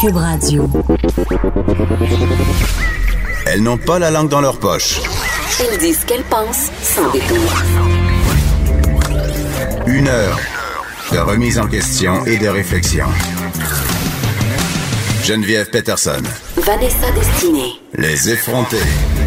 Cube Radio. Elles n'ont pas la langue dans leur poche. Elles disent ce qu'elles pensent sans détour. Une heure de remise en question et de réflexion. Geneviève Peterson. Vanessa Destinée. Les effrontés.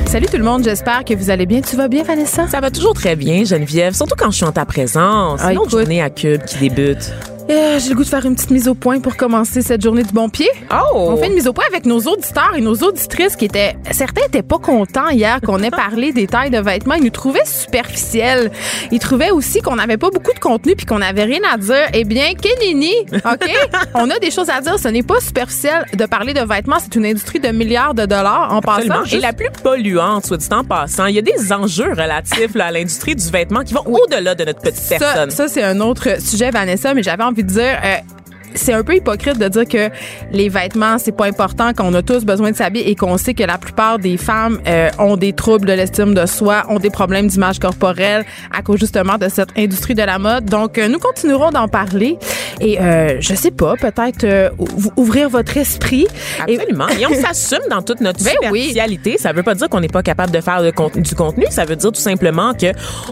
Salut tout le monde, j'espère que vous allez bien. Tu vas bien, Vanessa? Ça va toujours très bien, Geneviève, surtout quand je suis en ta présence. Ah, une autre écoute. journée à Cube qui débute. Euh, J'ai le goût de faire une petite mise au point pour commencer cette journée du bon pied. Oh! On fait une mise au point avec nos auditeurs et nos auditrices qui étaient. Certains étaient pas contents hier qu'on ait parlé des tailles de vêtements. Ils nous trouvaient superficiels. Ils trouvaient aussi qu'on n'avait pas beaucoup de contenu puis qu'on n'avait rien à dire. Eh bien, Kenini, OK? On a des choses à dire. Ce n'est pas superficiel de parler de vêtements. C'est une industrie de milliards de dollars en Absolument. passant. Et la plus polluante, soit dit en passant. Il y a des enjeux relatifs là, à l'industrie du vêtement qui vont au-delà de notre petite Ça, personne. ça c'est un autre sujet, Vanessa, mais j'avais envie de dire. euh, c'est un peu hypocrite de dire que les vêtements c'est pas important qu'on a tous besoin de s'habiller et qu'on sait que la plupart des femmes euh, ont des troubles de l'estime de soi, ont des problèmes d'image corporelle à cause justement de cette industrie de la mode. Donc euh, nous continuerons d'en parler et euh, je sais pas, peut-être euh, ou- ouvrir votre esprit. Absolument. Et, on s'assume dans toute notre Ben oui. Ça veut pas dire qu'on n'est pas capable de faire du contenu. Ça veut dire tout simplement que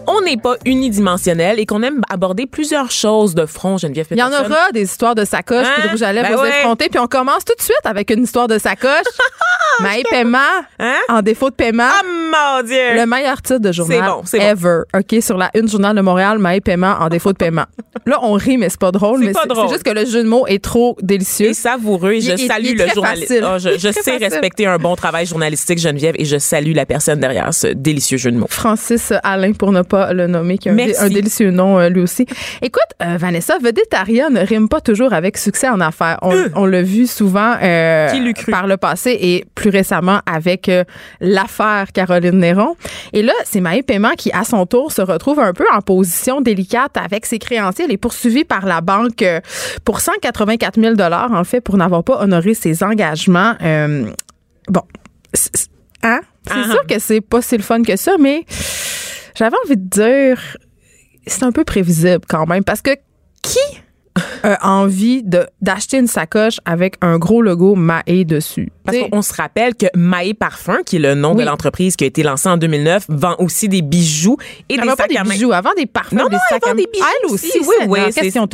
on n'est pas unidimensionnel et qu'on aime aborder plusieurs choses de front, Geneviève Il y en Peterson. aura des histoires de sacoche Hein? puis de rouge à lèvres Ben aux ouais. effrontés. Puis on commence tout de suite avec une histoire de sacoche. Maï paiement Hein? en défaut de paiement. Ah, mon Dieu! Le meilleur titre de journal C'est bon, c'est bon. ever. OK, sur la une journal de Montréal, Maï paiement en défaut de paiement. Là, on rit, mais c'est pas drôle. C'est pas c'est drôle. c'est juste que le jeu de mots est trop délicieux. Et savoureux. Et je il- salue il le journaliste. Ah, je sais facile. respecter un bon travail journalistique, Geneviève, et je salue la personne derrière ce délicieux jeu de mots. Francis Alain, pour ne pas le nommer, qui a un, dé- un délicieux nom euh, lui aussi. Écoute, euh, Vanessa, Vedettaria ne rime pas toujours avec succès en affaires. On, on l'a vu souvent euh, par le passé et plus récemment avec euh, l'affaire Caroline Néron. Et là, c'est Maë Paiement qui, à son tour, se retrouve un peu en position délicate avec ses créanciers. Elle est poursuivie par la banque euh, pour 184 000 en fait, pour n'avoir pas honoré ses engagements. Euh, bon, c'est- hein? C'est Ah. sûr que c'est pas si le fun que ça, mais j'avais envie de dire, c'est un peu prévisible quand même, parce que qui a envie de d'acheter une sacoche avec un gros logo Maé dessus? Parce qu'on se rappelle que Maé Parfum, qui est le nom Oui. de l'entreprise qui a été lancée en 2009, vend aussi des bijoux et elle des sacs des à main. bijoux, avant des parfums, Non, des non, elle sacs à vend des bijoux Elle aussi, oui, oui.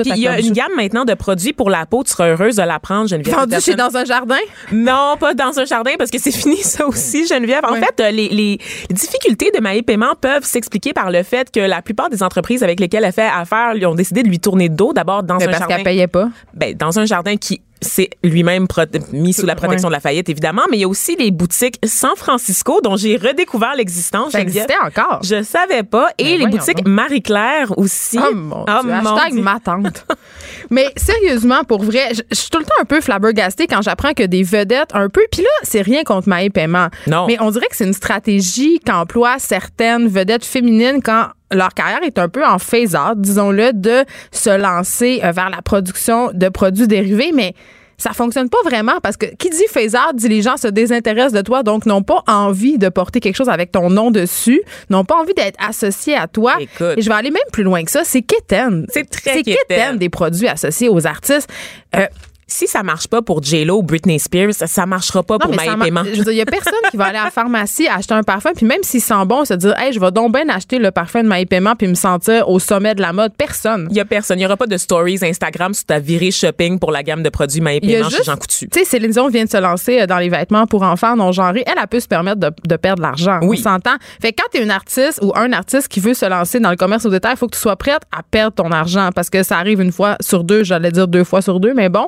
Il y a une gamme maintenant de produits pour la peau. Tu seras heureuse de l'apprendre, Geneviève. Vendu chez dans un jardin? Non, pas dans un jardin parce que c'est fini ça aussi, Geneviève. En Ouais. fait, euh, les, les difficultés de Maé Paiement peuvent s'expliquer par le fait que la plupart des entreprises avec lesquelles elle fait affaire lui ont décidé de lui tourner le dos d'abord dans Mais un parce jardin. qu'elle payait pas. Ben, dans un jardin qui c'est lui-même mis sous la protection Ouais. de Lafayette, évidemment, mais il y a aussi les boutiques San Francisco dont j'ai redécouvert l'existence. Ça existait encore. Je savais pas. Et Ben les boutiques. Marie-Claire aussi. Oh mon Ah, Dieu, mon hashtag Dieu. ma tante. Mais sérieusement, pour vrai, je je suis tout le temps un peu flabbergastée quand j'apprends que des vedettes un peu, puis là, c'est rien contre Maë Paiement. Non. Mais on dirait que c'est une stratégie qu'emploient certaines vedettes féminines quand leur carrière est un peu en phase-out, disons-le, de se lancer euh, vers la production de produits dérivés, mais ça fonctionne pas vraiment parce que qui dit phase-out dit les gens se désintéressent de toi, donc n'ont pas envie de porter quelque chose avec ton nom dessus, n'ont pas envie d'être associés à toi. Écoute. Et je vais aller même plus loin que ça, c'est quétaine. C'est très C'est quétaine. quétaine des produits associés aux artistes. Euh, Si ça marche pas pour J-Lo ou Britney Spears, ça, marchera pas non, pour mais Maë ça m'a- Paiement. je veux dire, il y a personne qui va aller à la pharmacie acheter un parfum, puis même s'il sent bon, se dire, hey, je vais donc bien acheter le parfum de Maï Paiement, puis me sentir au sommet de la mode. Personne. Il y a personne. Il y aura pas de stories Instagram sur ta virée shopping pour la gamme de produits a Paiement chez Jean Coutu. tu sais, Céline Dion vient de se lancer euh, dans les vêtements pour enfants non genrés. Elle, elle peut se permettre de, de perdre de l'argent. Oui. On s'entend. Fait que quand tu es une artiste ou un artiste qui veut se lancer dans le commerce au détail, il faut que tu sois prête à perdre ton argent parce que ça arrive une fois sur deux, j'allais dire deux fois sur deux, mais bon,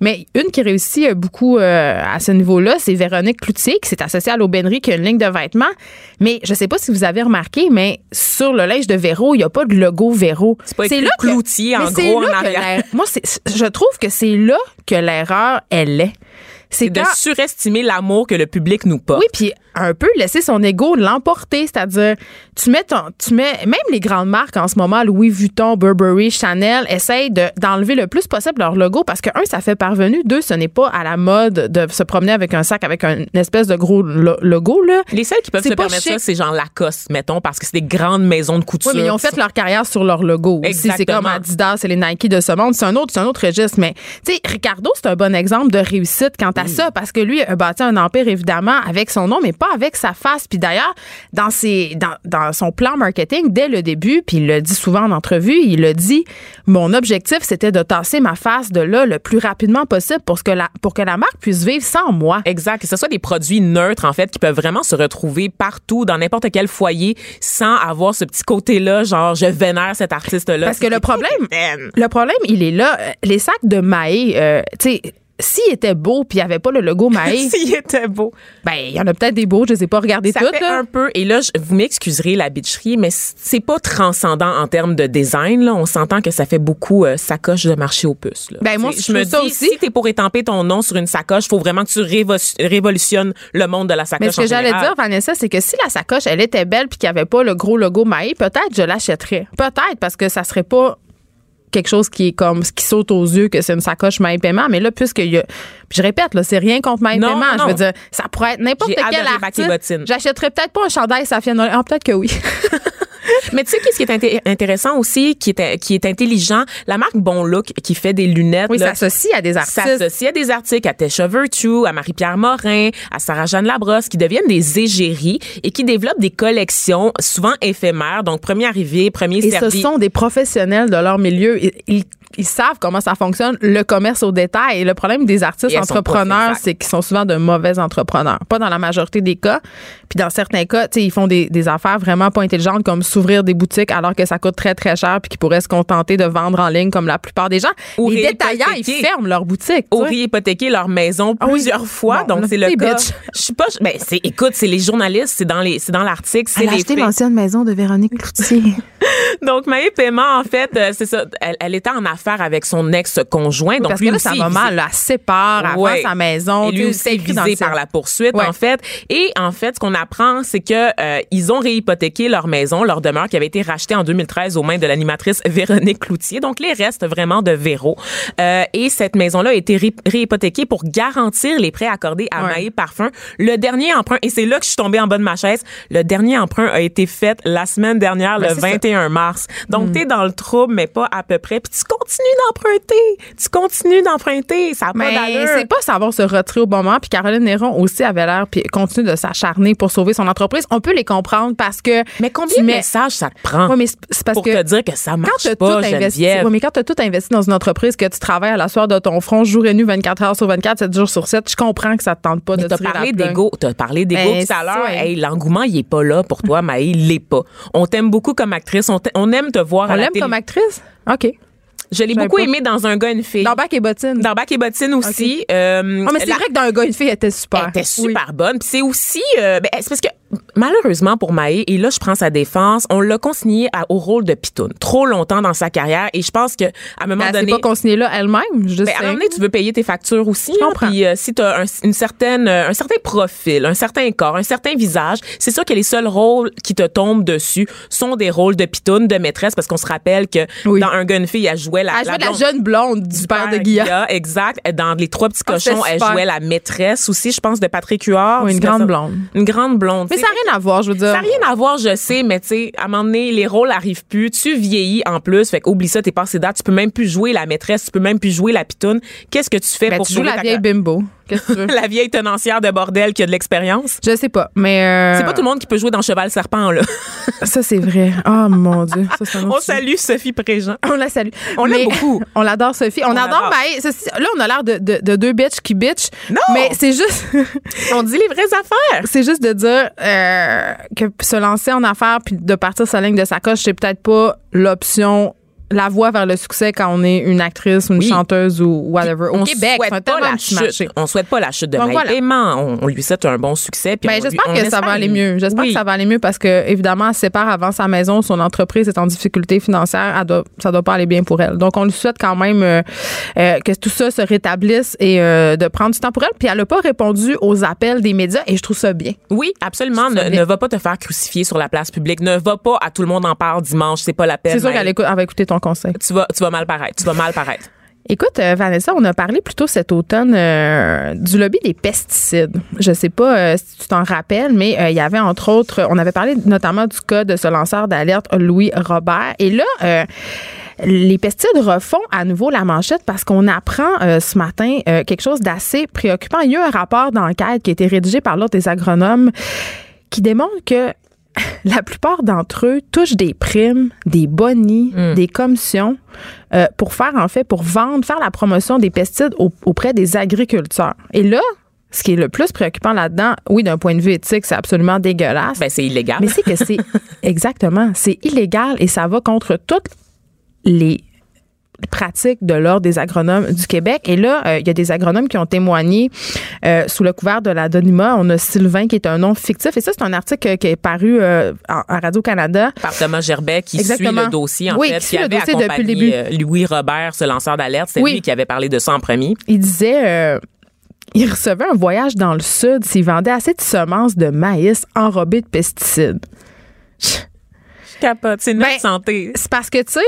Mais une qui réussit euh, beaucoup euh, à ce niveau-là, c'est Véronique Cloutier, qui s'est associée à l'aubainerie, qui a une ligne de vêtements. Mais je sais pas si vous avez remarqué, mais sur le linge de Véro, il n'y a pas de logo Véro. C'est pas écrit Cloutier, en mais c'est gros, en là que arrière. Moi, je trouve que c'est là que l'erreur, elle est. C'est de quand- surestimer l'amour que le public nous porte. oui, puis un peu laisser son ego l'emporter, c'est-à-dire tu mets ton tu mets même les grandes marques en ce moment Louis Vuitton, Burberry, Chanel essayent de d'enlever le plus possible leur logo parce que un ça fait parvenu, deux ce n'est pas à la mode de se promener avec un sac avec un- une espèce de gros lo- logo là. Les seuls qui peuvent se permettre chic. ça, c'est genre Lacoste, mettons, parce que c'est des grandes maisons de couture. Oui, mais ils ont fait leur carrière sur leur logo. C'est comme Adidas, c'est les Nike de ce monde. C'est un autre, c'est un autre registre. Mais, tu sais, Ricardo, c'est un bon exemple de réussite quant à ça parce que lui a bâti un empire, évidemment, avec son nom, mais pas avec sa face. Puis d'ailleurs, dans ses, dans, dans son plan marketing, dès le début, puis il le dit souvent en entrevue, il le dit, mon objectif, c'était de tasser ma face de là le plus rapidement possible pour que la, pour que la marque puisse vivre sans moi. Exact. Que ce soit des produits neutres, en fait, qui peuvent vraiment se retrouver partout, dans n'importe quel foyer, sans avoir ce petit côté-là, genre, je vénère cet artiste-là. Parce que le problème, le problème, il est là. Les sacs de Maé, euh, tu sais, s'il était beau puis il n'y avait pas le logo Maé, S'il était beau. ben il y en a peut-être des beaux, je ne les ai pas regardés Ça toutes. fait là. un peu, et là, je- vous m'excuserez la bitcherie, mais c'est pas transcendant en termes de design. Là. On s'entend que ça fait beaucoup euh, sacoche de marché aux puces. Là. Ben, moi, Tu je me dis, aussi. si t'es pour étamper ton nom sur une sacoche, faut vraiment que tu révo- révolutionnes le monde de la sacoche Mais ce que j'allais dire, Vanessa, c'est que si la sacoche, elle était belle puis qu'il n'y avait pas le gros logo Maé, peut-être je l'achèterais. Peut-être parce que ça serait pas quelque chose qui est comme ce qui saute aux yeux que c'est une sacoche Maé Paiement. Mais là puisque il y a je répète là c'est rien contre Non, Paiement. je veux dire ça pourrait être n'importe quel artiste. j'achèterais peut-être pas un chandail Safia Nolin ah peut-être que oui Mais tu sais, qu'est-ce qui est inté- intéressant aussi, qui est, qui est intelligent, la marque Bon Look qui fait des lunettes. oui s'associe à des artistes s'associe à des articles, à Tesha Virtue, à Marie-Pierre Morin, à Sarah-Jeanne Labrosse, qui deviennent des égéries et qui développent des collections souvent éphémères. Donc, premier arrivé, premier Et servi. ce sont des professionnels de leur milieu. Ils, ils- ils savent comment ça fonctionne, le commerce au détail. Et le problème des artistes entrepreneurs, c'est qu'ils sont souvent de mauvais entrepreneurs. Pas dans la majorité des cas. Puis dans certains cas, tu sais, ils font des, des affaires vraiment pas intelligentes comme s'ouvrir des boutiques alors que ça coûte très, très cher puis qu'ils pourraient se contenter de vendre en ligne comme la plupart des gens. Ou Les détaillants, ils réhypothéquer. ferment leur boutique. Ou tu sais. hypothéquer leur maison Ah oui. plusieurs fois. Bon, donc, c'est le cas. bitch. Je suis pas, ben, c'est, écoute, c'est les journalistes, c'est dans les, c'est dans l'article, c'est Elle a les acheté l'ancienne maison de Véronique Cloutier. Donc, Maë Paiement, en fait, euh, c'est ça. Elle, elle était en affaire avec son ex-conjoint. Donc, Parce lui que là, aussi, ça va mal. là. Elle sépare, elle Ouais. sa maison. Et lui aussi visé par la poursuite, Ouais. en fait. Et en fait, ce qu'on apprend, c'est que euh, ils ont réhypothéqué leur maison, leur demeure qui avait été rachetée en 2013 aux mains de l'animatrice Véronique Cloutier. Donc, les restes vraiment de Véro. Euh, et cette maison-là a été ré- réhypothéquée pour garantir les prêts accordés à Ouais. Parfum. Le dernier emprunt, et c'est là que je suis tombée en bas de ma chaise, le dernier emprunt a été fait la semaine dernière, Ben, le c'est ça. 21 mars. Donc, t'es dans le trouble, mais pas à peu près. Puis tu continues d'emprunter. Tu continues d'emprunter. Ça n'a pas Mais d'allure. c'est pas savoir se retirer au bon moment. Puis Caroline Néron aussi avait l'air, puis continue de s'acharner pour sauver son entreprise. On peut les comprendre parce que. Mais combien tu de messages ça te prend Ouais, mais parce pour que. te dire que ça quand marche tu as pas, tout investi, ouais, mais quand tu as tout investi dans une entreprise, que tu travailles à la soirée de ton front, jour et nuit, 24 heures sur 24, 7 jours sur 7, je comprends que ça te tente pas Mais de la plug. d'ego, t'as parlé d'ego Ben, tout à l'heure. ça. Hey, l'engouement, il est pas là pour toi, mais il l'est pas. On t'aime beaucoup comme actrice, on, aime te voir On à la l'aime télé. comme actrice? OK. Je l'ai beaucoup pas. aimé dans un gars une fille. Dans Bac et Bottine. Dans Bac et Bottine aussi. Euh, Ah, mais c'est la- vrai que dans un gars, une fille, elle était super. Elle était Oui. super bonne. Puis c'est aussi, euh, ben, c'est parce que malheureusement pour Maë, et là je prends sa défense, on l'a consigné à- au rôle de pitoune trop longtemps dans sa carrière. Et je pense que à un moment elle donné, pas consignée là elle-même. Je Ben, sais. à un moment donné, tu veux payer tes factures aussi. hein, comprends. Puis euh, si tu as un, une certaine, euh, un certain profil, un certain corps, un certain visage, c'est sûr que les seuls rôles qui te tombent dessus sont des rôles de pitoune, de maîtresse, parce qu'on se rappelle que Oui. dans Un une fille, elle jouait la, Elle jouait la blonde- jeune blonde du père de Guilla. Exact. Dans Les Trois Petits Ah, Cochons, elle jouait la maîtresse aussi, je pense, de Patrick Huard. Oui, une grande ça. blonde. Une grande blonde. Mais ça n'a rien à voir, je veux dire. Ça n'a rien à voir, je sais, mais tu sais, à un moment donné, les rôles arrivent plus. Tu vieillis en plus. Fait oublie ça, t'es passé date. Tu peux même plus jouer la maîtresse. Tu peux même plus jouer la pitoune. Qu'est-ce que tu fais Ben, pour tu joues la vieille bimbo. Qu'est-ce que tu veux? La vieille tenancière de bordel qui a de l'expérience? Je sais pas, mais. euh, C'est pas tout le monde qui peut jouer dans Cheval Serpent, là. Ça, c'est vrai. Oh mon Dieu. Ça, On salue Sophie Préjean. On la salue. On l'aime Mais- beaucoup. On l'adore, Sophie. On, On adore. Ceci- Là, on a l'air de, de- de deux bitches qui bitch. Non! Mais c'est juste. On dit les vraies affaires. c'est juste de dire euh, que se lancer en affaires puis de partir sa ligne de sacoche, c'est peut-être pas l'option la voie vers le succès quand on est une actrice, une Oui. chanteuse ou whatever. On Québec, souhaite pas la marché. chute. On souhaite pas la chute de voilà. On, on lui souhaite un bon succès. puis Ben, j'espère que ça va aller mieux. J'espère Oui. que ça va aller mieux parce que, évidemment, elle sépare avant sa maison, son entreprise est en difficulté financière, elle doit, ça doit pas aller bien pour elle. Donc, on lui souhaite quand même euh, euh, que tout ça se rétablisse et euh, de prendre du temps pour elle. Puis, elle n'a pas répondu aux appels des médias et je trouve ça bien. Oui, absolument. Ne, va pas te faire crucifier sur la place publique. Ne va pas à tout le monde en parle dimanche. C'est pas la peine. C'est sûr qu'elle va écouter ton conseil. Tu vas, tu vas mal paraître. Tu vas mal paraître. Écoute, euh, Vanessa, on a parlé plus tôt cet automne euh, du lobby des pesticides. Je sais pas euh, si tu t'en rappelles, mais il y avait entre autres, on avait parlé notamment du cas de ce lanceur d'alerte Louis Robert. Et là, les pesticides refont à nouveau la manchette parce qu'on apprend euh, ce matin euh, quelque chose d'assez préoccupant. Il y a eu un rapport d'enquête qui a été rédigé par l'Ordre des agronomes qui démontre que la plupart d'entre eux touchent des primes, des bonis, des commissions euh, pour faire, en fait, pour vendre, faire la promotion des pesticides au- auprès des agriculteurs. Et là, ce qui est le plus préoccupant là-dedans, oui, d'un point de vue éthique, c'est absolument dégueulasse. Ben, c'est illégal. Mais c'est que c'est exactement, c'est illégal et ça va contre toutes les pratiques de l'Ordre des agronomes du Québec. Et là, euh, il y a des agronomes qui ont témoigné euh, sous le couvert de l'anonymat. On a Sylvain qui est un nom fictif. Et ça, c'est un article qui est paru euh, en- à Radio-Canada. par Thomas Gerbet qui Exactement. suit le dossier en Oui, fait, qui suit le avait dossier depuis le début. euh, Louis Robert, ce lanceur d'alerte, c'est Oui. lui qui avait parlé de ça en premier. Il disait... il recevait un voyage dans le sud s'il vendait assez de semences de maïs enrobées de pesticides. Je capote, c'est notre Ben, santé. C'est parce que, tu sais,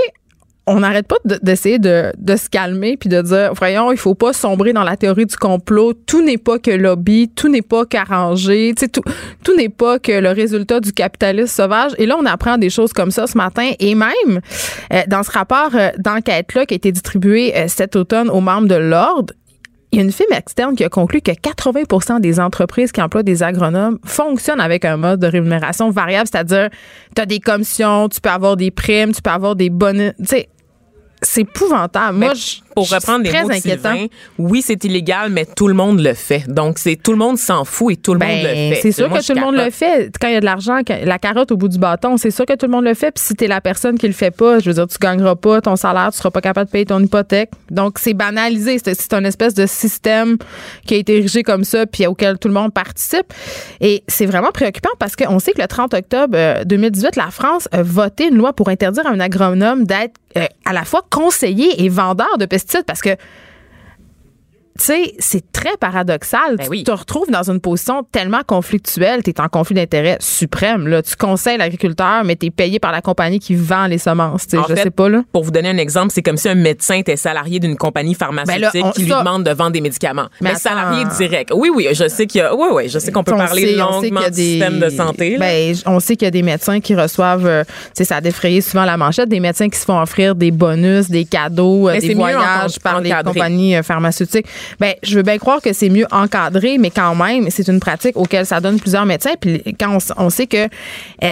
on n'arrête pas de- d'essayer de, de se calmer puis de dire, voyons, il faut pas sombrer dans la théorie du complot. Tout n'est pas que lobby, tout n'est pas qu'arrangé, tout, tout n'est pas que le résultat du capitalisme sauvage. Et là, on apprend des choses comme ça ce matin. Et même, euh, dans ce rapport euh, d'enquête-là qui a été distribué euh, cet automne aux membres de l'Ordre, il y a une firme externe qui a conclu que 80% des entreprises qui emploient des agronomes fonctionnent avec un mode de rémunération variable, c'est-à-dire tu des commissions, tu peux avoir des primes, tu peux avoir des bonus. C'est épouvantable. Moi, Mais je, pour reprendre les mots de. Sylvain, oui, c'est illégal, mais tout le monde le fait. Donc, c'est tout le monde s'en fout et tout le monde le Ben, fait. c'est sûr Moi, que tout le monde le fait. Quand il y a de l'argent, la carotte au bout du bâton, c'est sûr que tout le monde le fait. Puis si t'es la personne qui le fait pas, je veux dire, tu gagneras pas ton salaire, tu seras pas capable de payer ton hypothèque. Donc, c'est banalisé. C'est c'est un espèce de système qui a été érigé comme ça, puis auquel tout le monde participe. Et c'est vraiment préoccupant parce qu'on sait que le 30 octobre euh, 2018, la France a voté une loi pour interdire à un agronome d'être euh, à la fois conseiller et vendeur de pesticides parce que tu sais, c'est très paradoxal. Ben tu oui. te retrouves dans une position tellement conflictuelle, tu es en conflit d'intérêt suprême. Là. Tu conseilles l'agriculteur, mais tu es payé par la compagnie qui vend les semences. En je fait, sais pas. Là. Pour vous donner un exemple, c'est comme si un médecin était salarié d'une compagnie pharmaceutique Ben là, on- qui lui ça- demande de vendre des médicaments. Mais salarié direct. Oui, oui, je sais qu'il y a. Oui, oui, je sais qu'on peut On parler sait- longuement du système de santé. Ben, on sait qu'il y a des médecins qui reçoivent, euh, tu sais, ça a défrayé souvent la manchette, des médecins qui se font offrir des bonus, des cadeaux, euh, Mais des voyages par les compagnies euh, pharmaceutiques. Ben, je veux bien croire que c'est mieux encadré, mais quand même, c'est une pratique auquel ça donne plusieurs médecins. Puis quand on, on sait que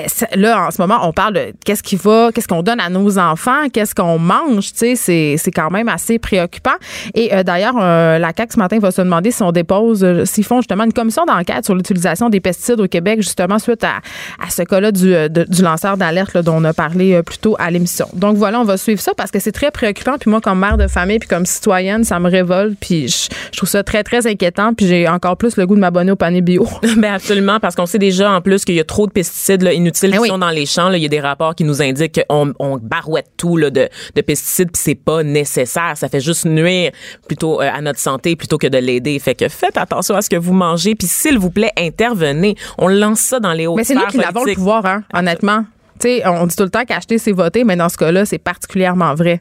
ça- là, en ce moment, on parle de qu'est-ce qui va, qu'est-ce qu'on donne à nos enfants, qu'est-ce qu'on mange, tu sais, c'est, quand même assez préoccupant. Et euh, d'ailleurs, la CAQ ce matin va se demander si on dépose, euh, s'ils font justement une commission d'enquête sur l'utilisation des pesticides au Québec, justement suite à, à ce cas-là du, euh, du lanceur d'alerte dont on a parlé plus tôt à l'émission. Donc voilà, on va suivre ça parce que c'est très préoccupant. Puis moi, comme mère de famille, puis comme citoyenne, ça me révolte. Puis je trouve ça très, très inquiétant. Puis j'ai encore plus le goût de m'abonner au panier bio. Ben absolument, parce qu'on sait déjà en plus qu'il y a trop de pesticides là, inutiles Ben qui oui. sont dans les champs. là. Il y a des rapports qui nous indiquent qu'on on barouette tout là, de, de pesticides, puis c'est pas nécessaire. Ça fait juste nuire plutôt euh, à notre santé plutôt que de l'aider. Fait que faites attention à ce que vous mangez, puis s'il vous plaît, intervenez. On lance ça dans les hautes Mais c'est nous qui l'avons le pouvoir, hein, honnêtement. On dit tout le temps qu'acheter, c'est voter, mais dans ce cas-là, c'est particulièrement vrai.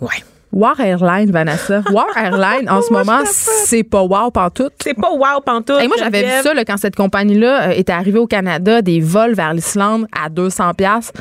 Ouais. War Airlines, Vanessa. War Airlines, en ce moment, c'est pas wow pantoute. C'est pas wow pantoute. Et moi, j'avais vu ça là, quand cette compagnie-là euh, était arrivée au Canada, des vols vers l'Islande à 200 pièces.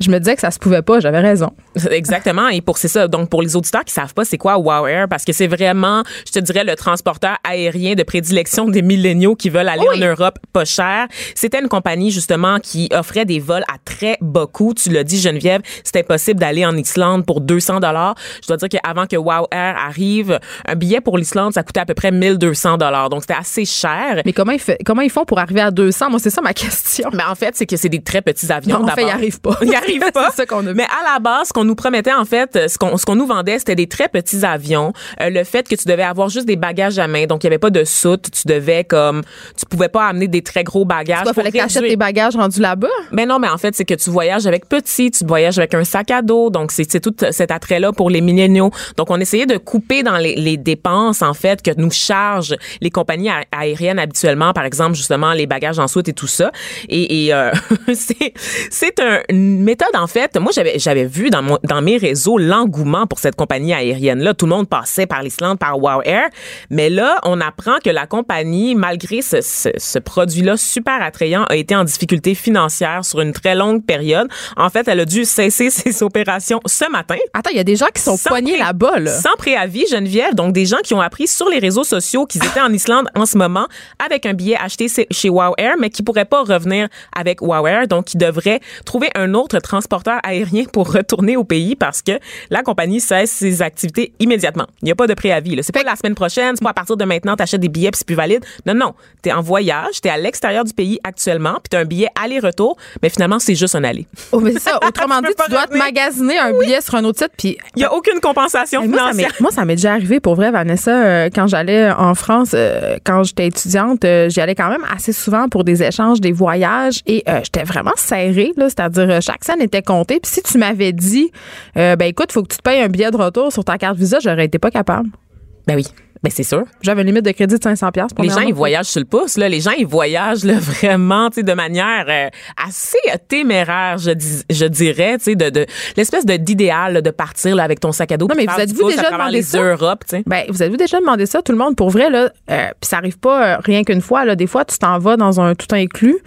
Je me disais que ça se pouvait pas, j'avais raison. Exactement. Et pour c'est ça. Donc pour les auditeurs qui savent pas c'est quoi Wow Air, parce que c'est vraiment, je te dirais, le transporteur aérien de prédilection des milléniaux qui veulent aller Oui. en Europe pas cher. C'était une compagnie justement qui offrait des vols à très bas coût. Tu l'as dit Geneviève, c'était possible d'aller en Islande pour 200 dollars. Je dois dire qu'avant que Wow Air arrive, un billet pour l'Islande ça coûtait à peu près 1200 dollars. Donc c'était assez cher. Mais comment ils, fait- comment ils font pour arriver à 200? Moi, c'est ça ma question. Mais en fait, c'est que c'est des très petits avions. Non, en fait, ils arrivent pas. Ils arrivent arrive pas. C'est ça qu'on a vu. Mais à la base, ce qu'on nous promettait, en fait, ce qu'on, ce qu'on nous vendait, c'était des très petits avions. Euh, le fait que tu devais avoir juste des bagages à main. Donc, il y avait pas de soute. Tu devais, comme, tu pouvais pas amener des très gros bagages. Il fallait que t'achètes tes bagages rendus là-bas? ben non, mais en fait, c'est que tu voyages avec petit, tu voyages avec un sac à dos. Donc, c'est c'est tout cet attrait-là pour les milléniaux. Donc, on essayait de couper dans les, les dépenses, en fait, que nous chargent les compagnies a- aériennes habituellement. Par exemple, justement, les bagages en soute et tout ça. Et, et euh, c'est c'est un- une méthode, en fait. Moi, j'avais j'avais vu dans, mon, dans mes réseaux l'engouement pour cette compagnie aérienne-là. Tout le monde passait par l'Islande, par Wow Air. Mais là, on apprend que la compagnie, malgré ce, ce, ce produit-là super attrayant, a été en difficulté financière sur une très longue période. En fait, elle a dû cesser ses opérations ce matin. Attends, il y a des gens qui sont poignés là-bas, là. Sans préavis, Geneviève. Donc, des gens qui ont appris sur les réseaux sociaux qu'ils étaient en Islande en ce moment avec un billet acheté chez- chez Wow Air, mais qui pourraient pas revenir avec Wow Air. Donc, ils devraient trouver un autre transporteur aérien pour retourner au pays parce que la compagnie cesse ses activités immédiatement. Il n'y a pas de préavis. C'est pas la semaine prochaine, c'est pas à partir de maintenant, t'achètes des billets puis c'est plus valide. Non, non. T'es en voyage, t'es à l'extérieur du pays actuellement, puis t'as un billet aller-retour, mais finalement, c'est juste un aller. Oh, mais ça. Autrement dit, tu dois te magasiner un billet sur un autre site, puis Il y a aucune compensation m'est, financière. moi, ça m'est déjà arrivé pour vrai, Vanessa, euh, quand j'allais en France, euh, quand j'étais étudiante, euh, j'y allais quand même assez souvent pour des échanges, des voyages, et j'étais vraiment serrée, là, c'est-à-dire chaque scène était comptée. Puis si tu m'avais dit, euh, ben écoute, faut que tu te payes un billet de retour sur ta carte Visa, j'aurais été pas capable. Ben oui, ben c'est sûr. J'avais une limite de crédit de 500 pièces Les gens, ils voyagent sur le pouce. Là. Les gens, ils voyagent là, vraiment tu sais, de manière euh, assez téméraire, je, dis, je dirais, tu sais, de, de l'espèce de d'idéal là, de partir là, avec ton sac à dos. Non, mais vous êtes-vous déjà demandé ça? Sais? Ben, vous avez-vous déjà demandé ça, tout le monde, pour vrai, là? Euh, puis ça arrive pas euh, rien qu'une fois, là. Des fois, tu t'en vas dans un tout inclus,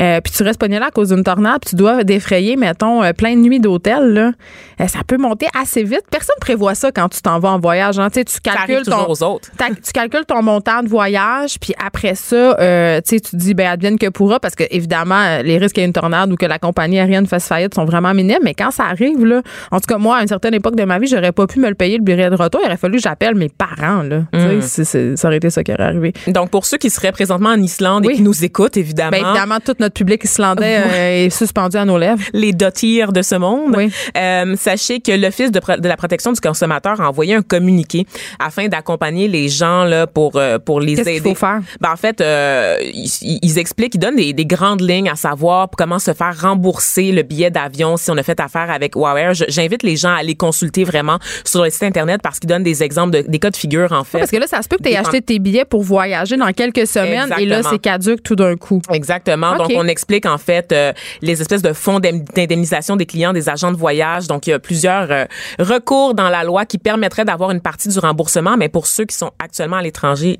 euh, puis tu restes pogné là à cause d'une tornade, puis tu dois défrayer, mettons, euh, plein de nuits d'hôtel, là. Euh, ça peut monter assez vite. Personne prévoit ça quand tu t'en vas en voyage. Hein. Tu calcules toujours ton, aux autres. Tu calcules ton montant de voyage, puis après ça, euh, tu te dis, ben, advienne que pourra, parce que évidemment, euh, les risques qu'il y ait une tornade ou que la compagnie aérienne fasse faillite sont vraiment minimes. Mais quand ça arrive, là, en tout cas, moi, à une certaine époque de ma vie, j'aurais pas pu me le payer le billet de retour. Il aurait fallu que j'appelle mes parents, là. Mm. ça aurait été ça qui aurait arrivé. Donc, pour ceux qui seraient présentement en Islande Oui. et qui nous écoutent, évidemment, Ben, évidemment, tout notre public islandais euh, est suspendu à nos lèvres. les dotiers de ce monde, Oui. euh, sachez que l'Office de, de la protection du consommateur a envoyé un communiqué afin d'accompagner les gens là, pour, euh, pour les Qu'est-ce aider. qu'il faut faire? Ben, en fait, euh, ils, ils expliquent, ils donnent des, des grandes lignes à savoir comment se faire rembourser le billet d'avion si on a fait affaire avec Wow Air. Je- J'invite les gens à aller consulter vraiment sur le site Internet parce qu'ils donnent des exemples, de, des cas de figure, en fait. Parce que là, ça se peut que tu aies acheté tes billets pour voyager dans quelques semaines et là, c'est caduque tout d'un coup. Exactement. Donc, on explique en fait euh, les espèces de fonds d'indemnisation des clients des agents de voyage. Donc, il y a plusieurs euh, recours dans la loi qui permettraient d'avoir une partie du remboursement, mais pour ceux qui sont actuellement à l'étranger,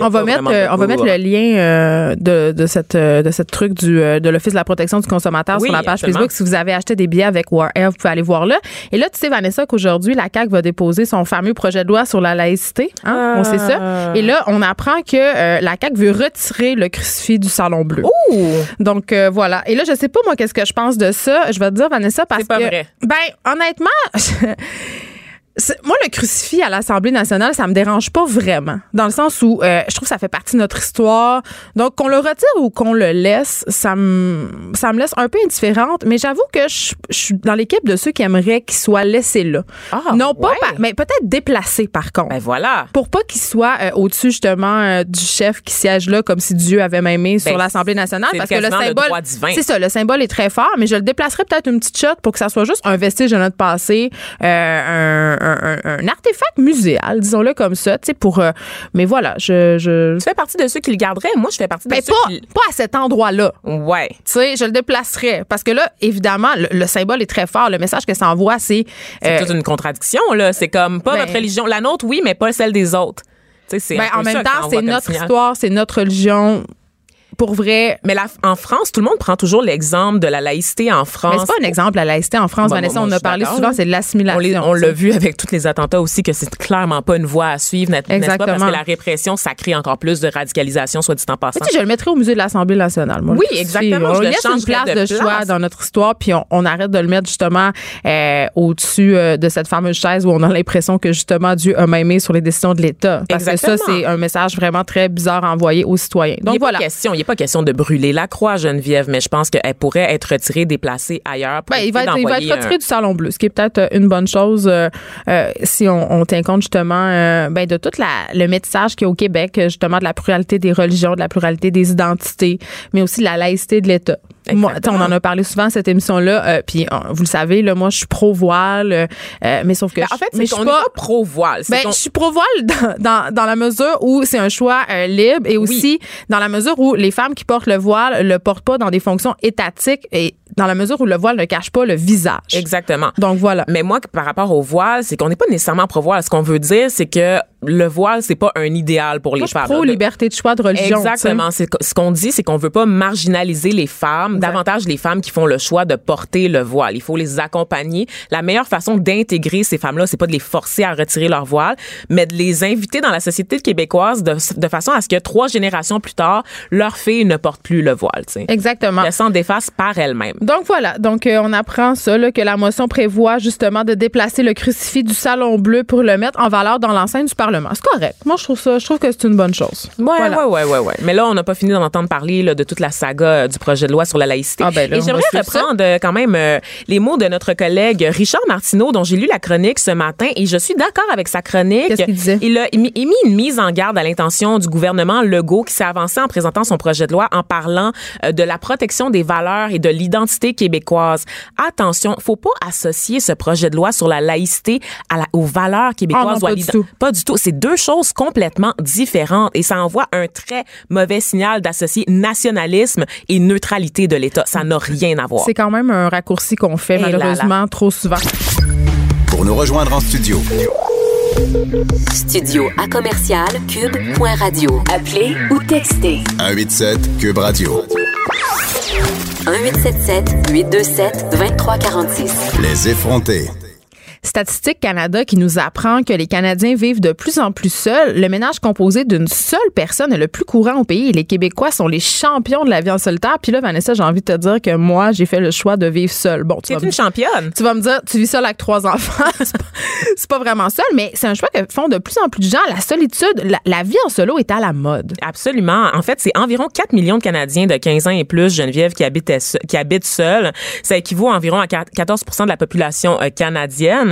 On va mettre, euh, on va mettre le lien euh, de, de cette euh, de cette truc du euh, de l'office de la protection du consommateur Oui, sur la page absolument. Facebook. Si vous avez acheté des billets avec War Air, vous pouvez aller voir là. Et là, tu sais Vanessa qu'aujourd'hui la CAC va déposer son fameux projet de loi sur la laïcité. Hein? On sait ça. Ah. Et là, on apprend que euh, la CAC veut retirer le crucifix du salon bleu. Ouh! Donc voilà. Et là, je sais pas moi qu'est-ce que je pense de ça? Je vais te dire Vanessa parce C'est pas que vrai. ben honnêtement. Moi, le crucifix à l'Assemblée nationale, ça me dérange pas vraiment. Dans le sens où euh, je trouve que ça fait partie de notre histoire. Donc, qu'on le retire ou qu'on le laisse, ça me, ça me laisse un peu indifférente. Mais j'avoue que je, je suis dans l'équipe de ceux qui aimeraient qu'il soit laissé là. Ah, non pas, ouais. par- mais peut-être déplacé par contre. Ben voilà. Pour pas qu'il soit euh, au-dessus justement euh, du chef qui siège là comme si Dieu avait même main sur Ben, l'Assemblée nationale parce que le symbole c'est ça le symbole est très fort mais je le déplacerais peut-être une petite shot pour que ça soit juste un vestige de notre passé euh, un, un- un- un artefact muséal disons-le comme ça tu sais pour euh, mais voilà je je Tu fais partie de ceux qui le garderaient. Moi, je fais partie de ben, ceux pas, qui... pas à cet endroit-là. Ouais. Tu sais, je le déplacerais. Parce que là, évidemment, le, le symbole est très fort. Le message que ça envoie, c'est. C'est euh, toute une contradiction, là. C'est comme pas ben- notre religion. La nôtre, oui, mais pas celle des autres. Tu sais, c'est ben, en même temps, c'est notre signal. histoire, c'est notre religion. Pour vrai. Mais la- en France, tout le monde prend toujours l'exemple de la laïcité en France. Mais c'est pas un exemple, la laïcité en France, Bon, Vanessa. bon, on a parlé souvent, c'est de On l'assimilation. l'a on l'a vu avec tous les attentats aussi que c'est clairement pas une voie à suivre, n'est- n'est-ce pas? Parce que la répression, ça crée encore plus de radicalisation, soit dit en passant. Mais tu sais, je le mettrais au musée de l'Assemblée nationale. moi, Oui, exactement, On je laisse une place de de, choix place. dans notre histoire, puis on, on arrête de le mettre justement euh, au-dessus euh, de cette fameuse chaise où on a l'impression que justement Dieu a aimé sur les décisions de l'État. Parce que ça, c'est un message vraiment très bizarre à envoyer aux citoyens. Donc voilà. question, a pas question de brûler la croix, Geneviève, mais je pense qu'elle pourrait être retirée, déplacée ailleurs. pour Ben, il, va être, il va être d'envoyer un- retiré du Salon Bleu, ce qui est peut-être euh, une bonne chose euh, euh, si on, on tient compte justement euh, ben, de tout la, le métissage qu'il y a au Québec, justement de la pluralité des religions, de la pluralité des identités, mais aussi de la laïcité de l'État. Moi, on en a parlé souvent cette émission-là, euh, puis euh, vous le savez, là, moi je suis pro-voile, euh, euh, mais sauf que Ben, en fait, mais c'est je suis pas pro-voile. c'est ben, je suis pro-voile dans, dans, dans la mesure où c'est un choix euh, libre et aussi dans la mesure où les femmes qui portent le voile le portent pas dans des fonctions étatiques et dans la mesure où le voile ne cache pas le visage. Exactement. Donc voilà. Mais moi, par rapport au voile, c'est qu'on n'est pas nécessairement pro-voile. Ce qu'on veut dire, c'est que le voile, c'est pas un idéal pour les Moi, femmes. pro-liberté de choix de religion. Exactement. C'est ce qu'on dit, c'est qu'on veut pas marginaliser les femmes, davantage les femmes qui font le choix de porter le voile. Il faut les accompagner. La meilleure façon d'intégrer ces femmes-là, c'est pas de les forcer à retirer leur voile, mais de les inviter dans la société québécoise de, de façon à ce que trois générations plus tard, leurs filles ne portent plus le voile. tu sais. Exactement. Elles s'en défassent par elles-mêmes. Donc voilà, donc euh, on apprend ça, là, que la motion prévoit justement de déplacer le crucifix du Salon Bleu pour le mettre en valeur dans l'enceinte du Parlement. C'est correct. Moi, je trouve ça, je trouve que c'est une bonne chose. Ouais, Voilà. ouais, ouais, ouais, ouais. Mais là, on n'a pas fini d'en entendre parler là, de toute la saga euh, du projet de loi sur la laïcité. Ah, ben là, Et on j'aimerais ça. reprendre euh, quand même euh, les mots de notre collègue Richard Martineau, dont j'ai lu la chronique ce matin, et je suis d'accord avec sa chronique. Qu'est-ce qu'il disait? Il a émis une mise en garde à l'intention du gouvernement Legault qui s'est avancé en présentant son projet de loi en parlant de la protection des valeurs et de l'identité québécoise. Attention, faut pas associer ce projet de loi sur la laïcité à la, aux valeurs québécoises Ah non, ou à pas du tout. pas du tout. C'est deux choses complètement différentes et ça envoie un très mauvais signal d'associer nationalisme et neutralité de l'État. Ça n'a rien à voir. C'est quand même un raccourci qu'on fait Eh là là. malheureusement trop souvent. Pour nous rejoindre en studio, Studio à commercial cube.radio. Appelez ou textez 187 Cube Radio. 1877 827 2346. Les effrontés. Statistique Canada qui nous apprend que les Canadiens vivent de plus en plus seuls. Le ménage composé d'une seule personne est le plus courant au pays les Québécois sont les champions de la vie en solitaire. Puis là, Vanessa, j'ai envie de te dire que moi, j'ai fait le choix de vivre seul. Bon, tu C'est vas me- une championne. tu vas me dire, tu vis seul avec trois enfants. c'est pas, pas vraiment seul, mais c'est un choix que font de plus en plus de gens. La solitude, la, la vie en solo est à la mode. Absolument. En fait, c'est environ 4 millions de Canadiens de 15 ans et plus, Geneviève, qui habitent, qui habitent seuls. Ça équivaut à environ à 14 de la population euh, canadienne.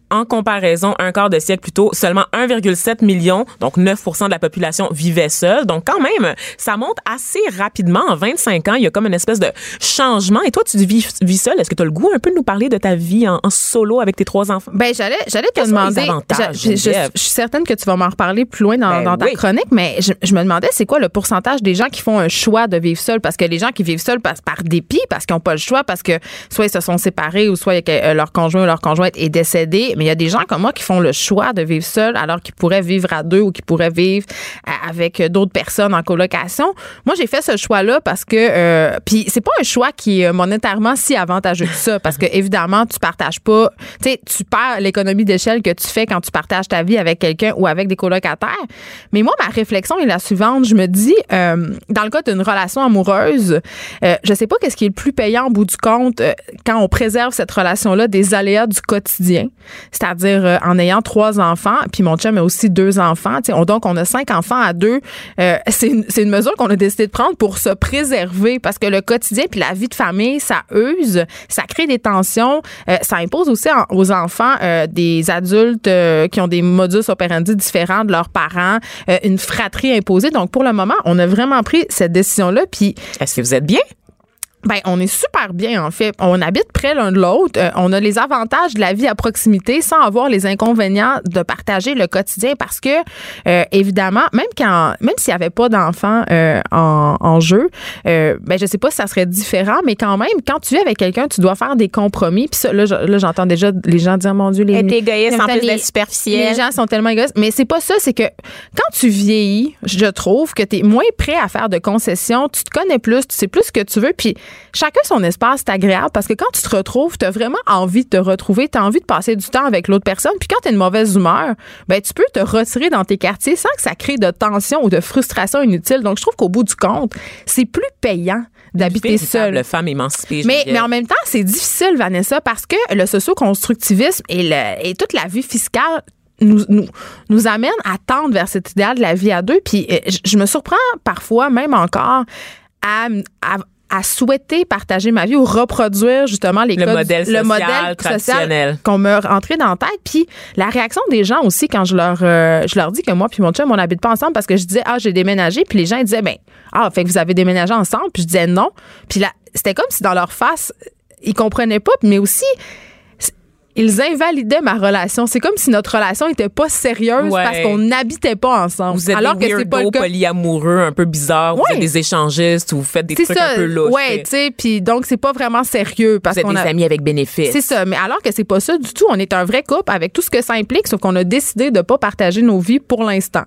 En comparaison, un quart de siècle plus tôt, seulement 1,7 million, donc 9% de la population vivait seule. Donc quand même, ça monte assez rapidement. En 25 ans, il y a comme une espèce de changement. Et toi, tu vis, vis seul. Est-ce que tu as le goût un peu de nous parler de ta vie en, en solo avec tes trois enfants? Ben j'allais j'allais te demander. je, je- Geneviève? je suis certaine que tu vas m'en reparler plus loin dans, Ben dans ta oui. chronique, mais je, je me demandais c'est quoi le pourcentage des gens qui font un choix de vivre seul parce que les gens qui vivent seuls passent par dépit parce qu'ils n'ont pas le choix parce que soit ils se sont séparés ou soit euh, leur conjoint ou leur conjointe est décédé, mais il y a des gens comme moi qui font le choix de vivre seul alors qu'ils pourraient vivre à deux ou qu'ils pourraient vivre à- avec d'autres personnes en colocation. Moi j'ai fait ce choix là parce que euh, puis c'est pas un choix qui est euh, monétairement si avantageux que ça parce que évidemment tu partages pas, tu sais tu perds l'économie d'échelle que tu fais quand tu partages ta vie avec quelqu'un ou avec des colocataires. Mais moi ma réflexion est la suivante, je me dis euh, dans le cas d'une relation amoureuse, euh, je sais pas qu'est-ce qui est le plus payant au bout du compte euh, quand on préserve cette relation là des aléas du quotidien, c'est-à-dire euh, en ayant trois enfants, puis mon chum a aussi deux enfants, on, donc on a cinq enfants à deux. Euh, c'est une, mesure qu'on a décidé de prendre pour se préserver parce que le quotidien puis la vie de famille, ça use, ça crée des tensions, euh, ça impose aussi aux enfants euh, des adultes qui ont des modus operandi différents de leurs parents, une fratrie imposée. Donc pour le moment, on a vraiment pris cette décision là puis Est-ce que vous êtes bien? Ben, on est super bien, en fait. On habite près l'un de l'autre. Euh, on a les avantages de la vie à proximité sans avoir les inconvénients de partager le quotidien parce que, euh, évidemment, même quand, même s'il n'y avait pas d'enfants euh, en, en jeu, euh, ben, je sais pas si ça serait différent, mais quand même, quand tu vis avec quelqu'un, tu dois faire des compromis. Puis ça, là, je- là, j'entends déjà les gens dire, mon Dieu, les. Être égoïste en plus les- d'être superficiel. Les gens sont tellement égoïstes. Mais c'est pas ça, c'est que quand tu vieillis, je trouve que tu es moins prêt à faire de concessions, tu te connais plus, tu sais plus ce que tu veux, puis chacun son espace, c'est agréable parce que quand tu te retrouves, tu as vraiment envie de te retrouver, tu as envie de passer du temps avec l'autre personne, puis quand tu es une mauvaise humeur, ben tu peux te retirer dans tes quartiers sans que ça crée de tension ou de frustration inutile. Donc je trouve qu'au bout du compte, c'est plus payant d'habiter seul. Le femme émancipée. Mais, en même temps, c'est difficile, Vanessa, parce que le socio-constructivisme et, le- et toute la vie fiscale nous, nous, nous amène à tendre vers cet idéal de la vie à deux. Puis euh, je, je me surprends parfois, même encore, à, à, à souhaiter partager ma vie ou reproduire justement les Le codes, modèle social traditionnel. qu'on me rentrait dans la tête. Puis la réaction des gens aussi quand je leur euh, je leur dis que moi puis mon chum on n'habite pas ensemble parce que je disais ah j'ai déménagé puis les gens ils disaient ben ah fait que vous avez déménagé ensemble puis je disais non puis là c'était comme si dans leur face ils comprenaient pas mais aussi ils invalidaient ma relation. C'est comme si notre relation était pas sérieuse Ouais. parce qu'on n'habitait pas ensemble. Vous êtes Alors des que c'est pas le cas. polyamoureux un peu bizarres, vous Ouais. êtes des échangistes, vous faites des trucs ça. un peu louches. ouais, tu sais, puis donc c'est pas vraiment sérieux parce vous qu'on des a amis avec bénéfice. C'est ça, mais alors que c'est pas ça du tout, on est un vrai couple avec tout ce que ça implique, sauf qu'on a décidé de pas partager nos vies pour l'instant.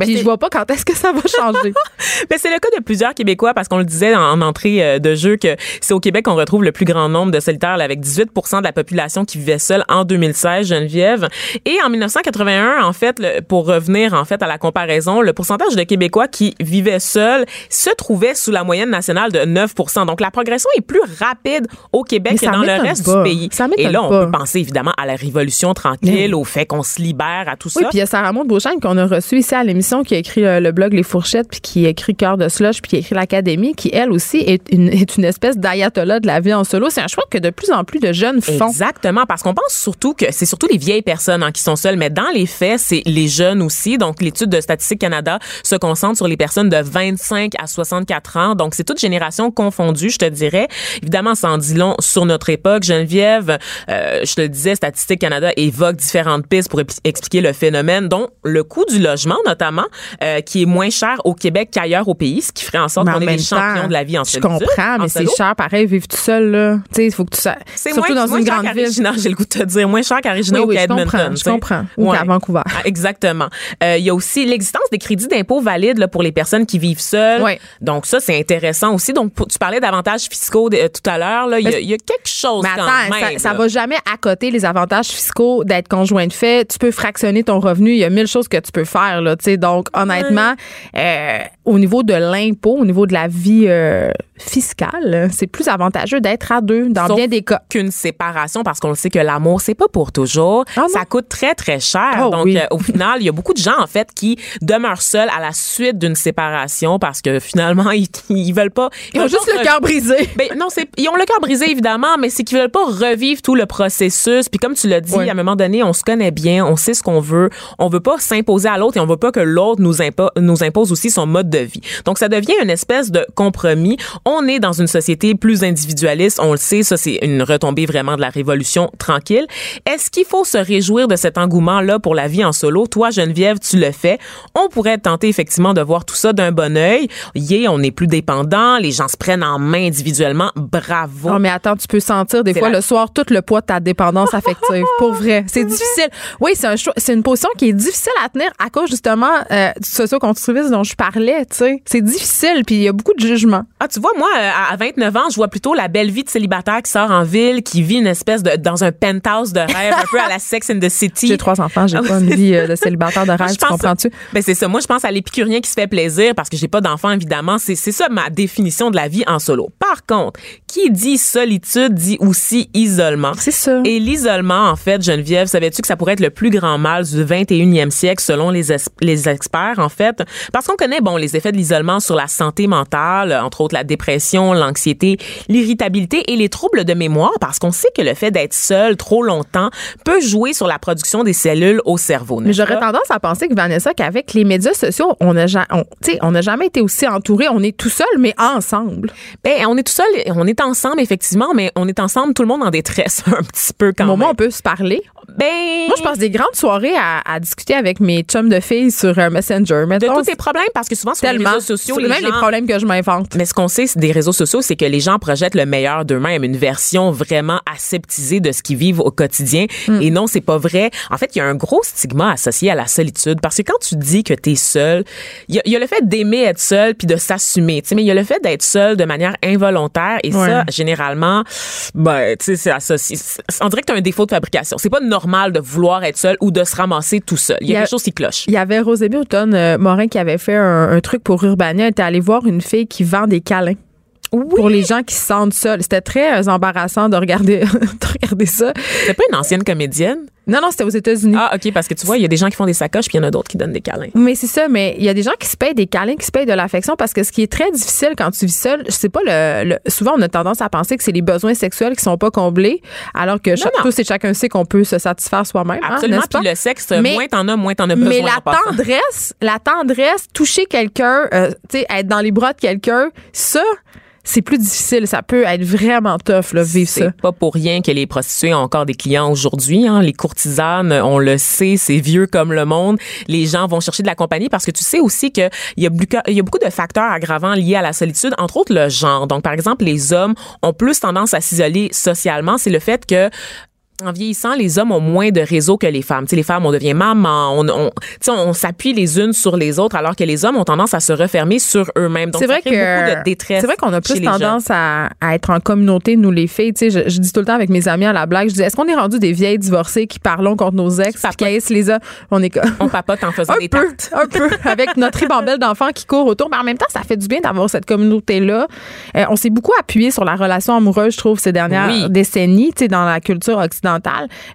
Puis je vois pas quand est-ce que ça va changer. Mais c'est le cas de plusieurs Québécois parce qu'on le disait en, en entrée euh, de jeu que c'est au Québec qu'on retrouve le plus grand nombre de solitaires avec 18% de la population qui vivait seule en 2016, Geneviève. Et en 1981, en fait, le- pour revenir en fait à la comparaison, le pourcentage de Québécois qui vivaient seuls se trouvait sous la moyenne nationale de 9% Donc la progression est plus rapide au Québec que dans le reste pas. du pays. Ça Et là, on pas. peut penser évidemment à la révolution tranquille, au fait qu'on se libère, à tout Oui, ça. puis il y a Sarah Maud Beauchamp qu'on a reçu ici à l'émission qui a écrit euh, le blog Les Fourchettes puis qui a écrit Cœur de slush puis qui a écrit l'Académie qui elle aussi est une, est une espèce d'ayatollah de la vie en solo. C'est un choix que de plus en plus de jeunes font. Exactement, parce qu'on pense surtout que c'est surtout les vieilles personnes hein, qui sont seules, mais dans les faits, c'est les jeunes aussi. Donc, l'étude de Statistique Canada se concentre sur les personnes de 25 à 64 ans. Donc, c'est toute génération confondue, je te dirais. Évidemment, ça en dit long sur notre époque. Geneviève, euh, je te le disais, Statistique Canada évoque différentes pistes pour expliquer le phénomène, dont le coût du logement, notamment, euh, qui est moins cher au Québec qu'ailleurs au pays, ce qui ferait en sorte qu'on est les champions temps, de la vie en Je comprends, en mais c'est cher pareil vivre tout seul là. Tu sais, il faut que tu surtout dans une grande ville. Regina, j'ai le goût de te dire. Moins cher qu'à Regina Oui, ou oui, qu'à je Edmonton. comprends, je comprends. Ou qu'à Vancouver. Ah, exactement. Euh, Il y a aussi l'existence des crédits d'impôt valides là, pour les personnes qui vivent seules. Oui. Donc ça, c'est intéressant aussi. Donc pour- tu parlais d'avantages fiscaux de- euh, tout à l'heure. Il y, a- il y a quelque chose Mais quand attends, même. ça, ça là. va jamais à côté les avantages fiscaux d'être conjoint de fait. Tu peux fractionner ton revenu. Il y a mille choses que tu peux faire. Là, donc, honnêtement, euh, au niveau de l'impôt, au niveau de la vie euh, fiscale, c'est plus avantageux d'être à deux dans Sauf bien des cas. qu'une séparation parce qu'on sait que l'amour c'est pas pour toujours Ah ça coûte très très cher Oh donc oui. euh, au final il y a beaucoup de gens en fait qui demeurent seuls à la suite d'une séparation parce que finalement ils, ils veulent pas Ils ont juste le cœur brisé. Ben non, c'est ils ont le cœur brisé évidemment, mais c'est qu'ils veulent pas revivre tout le processus. Puis comme tu l'as dit, à un moment donné, on se connaît bien, on sait ce qu'on veut, on veut pas s'imposer à l'autre et on veut pas que l'autre nous impo- nous impose aussi son mode de vie. Donc ça devient une espèce de compromis. On est dans une société plus individualiste, on le sait, ça c'est une retombée vraiment de la révolution tranquille. Est-ce qu'il faut se réjouir de cet engouement là pour la vie en solo? Toi Geneviève, tu le fais. On pourrait tenter effectivement de voir tout ça d'un bon œil. Yeah, on est plus dépendant, les gens se prennent en main individuellement. Bravo. Non, mais attends, tu peux sentir des fois la- le soir tout le poids de ta dépendance affective. Pour vrai. C'est difficile. Oui, c'est un c'est une position qui est difficile à tenir à cause justement euh, du socio-constructivisme dont je parlais, tu sais. C'est difficile, puis il y a beaucoup de jugement. Ah, tu vois, moi, euh, à à 29 ans, je vois plutôt la belle vie de célibataire qui sort en ville, qui vit une espèce de, dans un penthouse de rêve, un peu à la Sex and the City. J'ai trois enfants, j'ai Ah, pas une vie euh, de célibataire de rêve, tu comprends-tu? Ben c'est ça. Moi, je pense à l'épicurien qui se fait plaisir parce que j'ai pas d'enfant, évidemment. C'est ça ma définition de la vie en solo. Par contre, qui dit solitude dit aussi isolement. C'est ça. Et l'isolement, en fait, Geneviève, savais-tu que ça pourrait être le plus grand mal du 21e siècle selon les, es- les experts, en fait? Parce qu'on connaît, bon, les effets de l'isolement sur la santé mentale, entre autres la dépression, l'anxiété, l'irritabilité et les troubles de mémoire, parce qu'on sait que le fait d'être seul trop longtemps peut jouer sur la production des cellules au cerveau. Mais j'aurais tendance à penser que Vanessa, qu'avec les médias sociaux, on n'a on- n'a jamais été aussi entourés. On est tout seul, mais ensemble. Ben, on est tout seul, on est ensemble, effectivement, mais on est ensemble, tout le monde en détresse un petit peu quand Au moment, même. on peut se parler. Ben, Moi, je passe des grandes soirées à, à discuter avec mes chums de filles sur euh, Messenger. de Mettons, tous tes problèmes, parce que souvent, sur tellement. les réseaux sociaux, les même gens... les problèmes que je m'invente. Mais ce qu'on sait des réseaux sociaux, c'est que les gens projettent le meilleur d'eux-mêmes, une version vraiment aseptisée de ce qu'ils vivent au quotidien. Hmm. Et non, c'est pas vrai. En fait, il y a un gros stigma associé à la solitude parce que quand tu dis que tu es seul, il y, a- il y a le fait d'aimer être seul puis de s'assumer, tu sais, mais il y a le fait d'être seul de manière involontaire et Ouais. ça, généralement, ben, tu sais, c'est associé. On dirait que tu as un défaut de fabrication. C'est pas normal de vouloir être seul ou de se ramasser tout seul. Il y a, Il y a- quelque chose qui cloche. Il y avait Rosébie Automne euh, Morin qui avait fait un, un truc pour Urbania. Elle était allée voir une fille qui vend des câlins. Pour les gens qui se sentent seuls. C'était très euh, embarrassant de regarder, de regarder ça. C'est pas une ancienne comédienne? Non, non, c'était aux États-Unis. Ah, OK, parce que tu vois, il y a des gens qui font des sacoches, puis il y en a d'autres qui donnent des câlins. Mais c'est ça, mais il y a des gens qui se payent des câlins, qui se payent de l'affection parce que ce qui est très difficile quand tu vis seul, c'est pas le, le- Souvent, on a tendance à penser que c'est les besoins sexuels qui sont pas comblés, alors que chaque, non. tous et chacun sait qu'on peut se satisfaire soi-même. hein, Absolument. pas? Puis le sexe, Mais- moins t'en as, moins t'en as besoin. Mais la tendresse, la tendresse, toucher quelqu'un, euh, tu sais, être dans les bras de quelqu'un, ça, c'est plus difficile. Ça peut être vraiment tough, là, vivre ça. C'est pas pour rien que les prostituées ont encore des clients aujourd'hui. Hein. Les courtisanes, on le sait, c'est vieux comme le monde. Les gens vont chercher de la compagnie parce que tu sais aussi qu'il y, a beaucoup- il y a beaucoup de facteurs aggravants liés à la solitude, entre autres le genre. Donc, par exemple, les hommes ont plus tendance à s'isoler socialement. C'est le fait que en vieillissant, les hommes ont moins de réseaux que les femmes. Tu sais, les femmes, on devient maman, on, on, on s'appuie les unes sur les autres, alors que les hommes ont tendance à se refermer sur eux-mêmes. Donc, C'est ça vrai crée que beaucoup de détresse. c'est vrai qu'on a plus tendance à, à être en communauté nous les filles. Je, je dis tout le temps avec mes amis à la blague, je dis est-ce qu'on est rendu des vieilles divorcées qui parlons contre nos ex, qui haïssent les hommes? On est On papote en faisant un des peu, tartes. un peu, avec notre ribambelle d'enfants qui courent autour. Mais en même temps, ça fait du bien d'avoir cette communauté-là. Euh, on s'est beaucoup appuyé sur la relation amoureuse, je trouve, ces dernières Oui. décennies, dans la culture occidentale.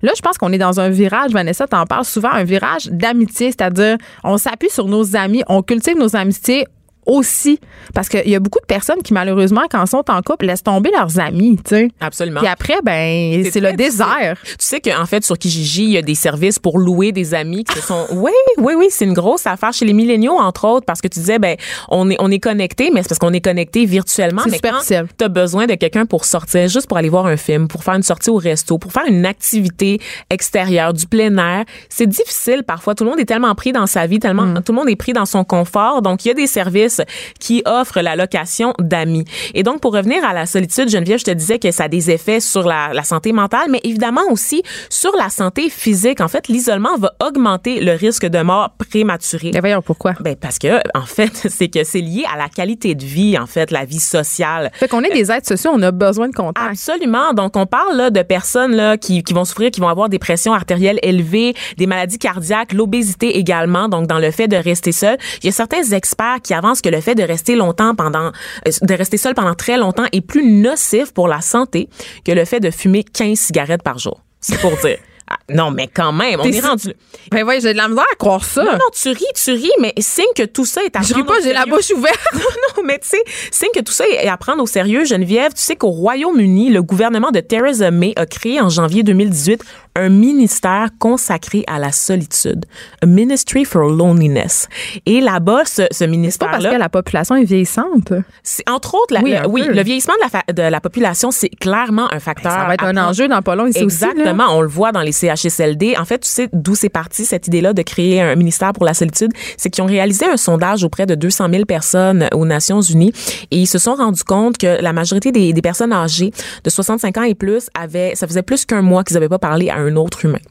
Là, je pense qu'on est dans un virage, Vanessa, t'en parles souvent, un virage d'amitié, c'est-à-dire on s'appuie sur nos amis, on cultive nos amitiés aussi. Parce qu'il y a beaucoup de personnes qui, malheureusement, quand sont en couple, laissent tomber leurs amis, tu sais. Absolument. Puis après, ben, C'est le désert. Tu sais qu'en fait, sur Kijiji, il y a des services pour louer des amis qui se sont. Oui, oui, oui, c'est une grosse affaire chez les milléniaux, entre autres, parce que tu disais, ben, on est, on est connecté, mais c'est parce qu'on est connecté virtuellement. C'est mais quand tu as besoin de quelqu'un pour sortir, juste pour aller voir un film, pour faire une sortie au resto, pour faire une activité extérieure, du plein air, c'est difficile parfois. Tout le monde est tellement pris dans sa vie, tellement, Mm. tout le monde est pris dans son confort. Donc, il y a des services qui offrent la location d'amis. Et donc, pour revenir à la solitude, Geneviève, je te disais que ça a des effets sur la, la santé mentale, mais évidemment aussi sur la santé physique. En fait, l'isolement va augmenter le risque de mort prématurée. Mais voyons pourquoi? Ben parce que en fait, c'est que c'est lié à la qualité de vie, en fait, la vie sociale. Fait qu'on est des êtres sociaux, on a besoin de contact. Absolument. Donc, on parle là, de personnes là, qui, qui vont souffrir, qui vont avoir des pressions artérielles élevées, des maladies cardiaques, l'obésité également. Donc, dans le fait de rester seul, il y a certains experts qui avancent que le fait de rester longtemps pendant, euh, de rester seul pendant très longtemps est plus nocif pour la santé que le fait de fumer 15 cigarettes par jour. C'est pour dire. Ah, non, mais quand même, on est rendu. Ben oui, j'ai de la misère à croire ça. Non, non, tu ris, tu ris, mais signe que tout ça est à je ris pas, j'ai la bouche ouverte. non, mais tu sais, signe que tout ça est à prendre au sérieux, Geneviève. Tu sais qu'au Royaume-Uni, le gouvernement de Theresa May a créé en janvier 2018 un ministère consacré à la solitude, a Ministry for Loneliness. Et là-bas, ce, pas parce que ministère-là, la population est vieillissante. c'est entre autres, la- Oui, le, oui, vieillissement de la, fa- de la population, c'est clairement un facteur. Ça va être un prendre enjeu dans pas long ici aussi. là. Exactement, on le voit dans les CHSLD. En fait, tu sais d'où c'est parti cette idée-là de créer un ministère pour la solitude, c'est qu'ils ont réalisé un sondage auprès de 200 000 personnes aux Nations Unies et ils se sont rendus compte que la majorité des, des personnes âgées de 65 ans et plus avaient, ça faisait plus qu'un mois qu'ils n'avaient pas parlé à un autre humain.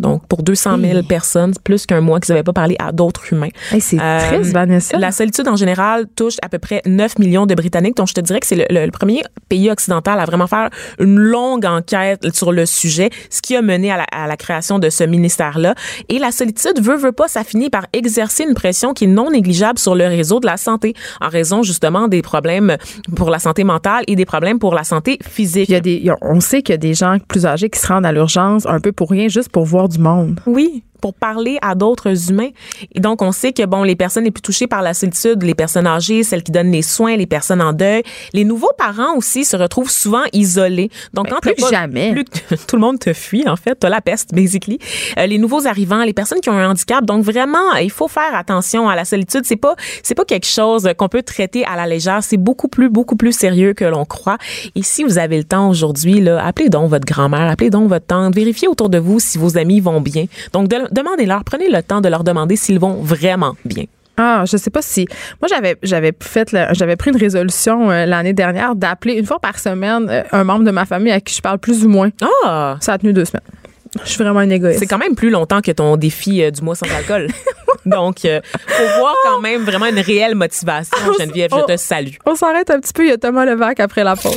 Donc, pour 200 000 personnes, plus qu'un mois qu'ils n'avaient pas parlé à d'autres humains. Hey, c'est Euh, triste, Vanessa. La solitude en général touche à peu près 9 millions de Britanniques. Donc, je te dirais que c'est le, le- le premier pays occidental à vraiment faire une longue enquête sur le sujet, ce qui a mené à la, à la création de ce ministère-là. Et la solitude, veut, veut pas, ça finit par exercer une pression qui est non négligeable sur le réseau de la santé, en raison justement des problèmes pour la santé mentale et des problèmes pour la santé physique. Il y a des, on sait qu'il y a des gens plus âgés qui se rendent à l'urgence un peu pour rien, juste pour voir Oui, pour parler à d'autres humains. Et donc, on sait que, bon, les personnes les plus touchées par la solitude, les personnes âgées, celles qui donnent les soins, les personnes en deuil, les nouveaux parents aussi se retrouvent souvent isolés. Donc, Ben, quand plus pas- jamais. plus tout le monde te fuit, en fait. T'as la peste, basically. Euh, les nouveaux arrivants, les personnes qui ont un handicap. Donc, vraiment, il faut faire attention à la solitude. C'est pas, c'est pas quelque chose qu'on peut traiter à la légère. C'est beaucoup plus, beaucoup plus sérieux que l'on croit. Et si vous avez le temps aujourd'hui, là, appelez donc votre grand-mère, appelez donc votre tante, vérifiez autour de vous si vos amis vont bien. Donc, de- demandez-leur, prenez le temps de leur demander s'ils vont vraiment bien. Ah, je sais pas si. Moi, j'avais j'avais fait j'avais pris une résolution euh, l'année dernière d'appeler une fois par semaine euh, un membre de ma famille à qui je parle plus ou moins. Ah! Ça a tenu deux semaines. Je suis vraiment une égoïste. C'est quand même plus longtemps que ton défi euh, du mois sans alcool. Donc, euh, faut voir quand même vraiment une réelle motivation, Geneviève. Je te salue. On s'arrête un petit peu. Il y a Thomas Levac après la pause.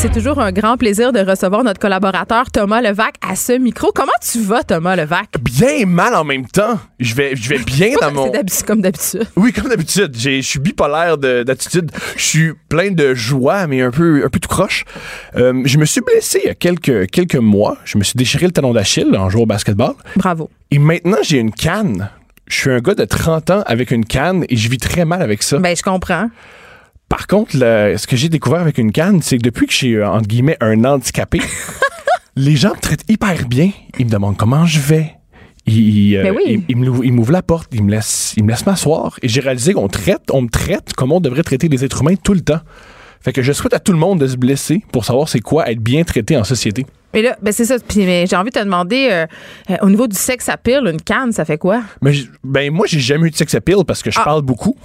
C'est toujours un grand plaisir de recevoir notre collaborateur Thomas Levac à ce micro. Comment tu vas, Thomas Levac? Bien et mal en même temps. Je vais, je vais bien dans mon. C'est comme d'habitude. Oui, comme d'habitude. J'ai- Je suis bipolaire de- d'attitude. Je suis plein de joie, mais un peu, un peu tout croche. Euh, je me suis blessé il y a quelques, quelques mois. Je me suis déchiré le talon d'Achille en jouant au basketball. Bravo. Et maintenant, j'ai une canne. Je suis un gars de 30 ans avec une canne et je vis très mal avec ça. Ben, je comprends. Par contre, le- ce que j'ai découvert avec une canne, c'est que depuis que j'ai, euh, entre guillemets, un handicapé, les gens me traitent hyper bien. Ils me demandent comment je vais. Ils, euh, Ben oui. ils- m'ouvrent la porte, ils me laissent, ils me laissent m'asseoir. Et j'ai réalisé qu'on traite, on me traite comme on devrait traiter les êtres humains tout le temps. Fait que je souhaite à tout le monde de se blesser pour savoir c'est quoi être bien traité en société. Mais là, ben c'est ça. Puis, j'ai envie de te demander, euh, euh, au niveau du sexe à pile, une canne, ça fait quoi? Mais ben moi j'ai jamais eu de sex appeal parce que je Ah. parle beaucoup.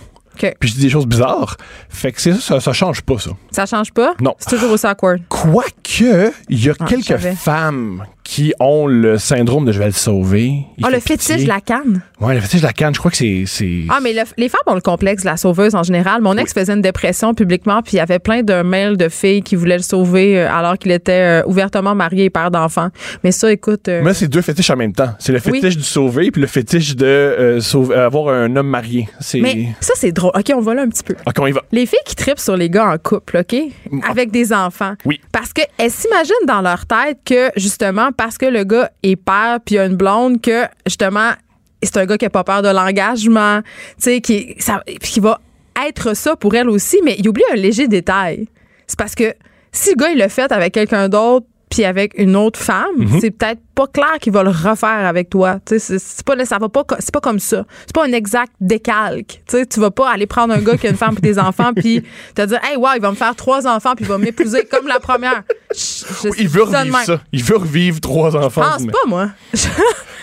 Puis je dis des choses bizarres. Fait que c'est ça, ça, ça change pas ça. Ça change pas? Non. C'est toujours aussi awkward. Quoique, il y a Ah, quelques femmes qui ont le syndrome de je vais le sauver. Ah, fait le fétiche de la canne? Ouais, le fétiche de la canne, je crois que c'est. Ah, mais le- les femmes ont le complexe de la sauveuse en général. Mon ex faisait une dépression publiquement, puis il y avait plein de mails de filles qui voulaient le sauver euh, alors qu'il était euh, ouvertement marié et père d'enfants. Mais ça, écoute. euh, Mais c'est deux fétiches en même temps. C'est le Oui. fétiche du sauver puis le fétiche de euh, sauver- avoir un homme marié. C'est. mais ça, c'est drôle. OK, on va là un petit peu. Ok, on y va. Les filles qui tripent sur les gars en couple, OK? Avec des enfants. Oui. Parce qu'elles s'imaginent dans leur tête que, justement, parce que le gars est père puis il a une blonde, que, justement, c'est un gars qui a pas peur de l'engagement, tu sais, qui, ça- qui va être ça pour elle aussi, mais il oublie un léger détail. C'est parce que si le gars, il l'a fait avec quelqu'un d'autre puis avec une autre femme, Mhm. c'est peut-être pas clair qu'il va le refaire avec toi. C'est- pas ça va pas c'est pas comme ça. C'est pas un exact décalque. Tu vas pas aller prendre un gars qui a une femme et des enfants puis te dire "Hey, wow, il va me faire trois enfants puis il va m'épouser comme la première." Je- Il veut revivre ça. Il veut revivre trois enfants. Je pense mais- pas moi.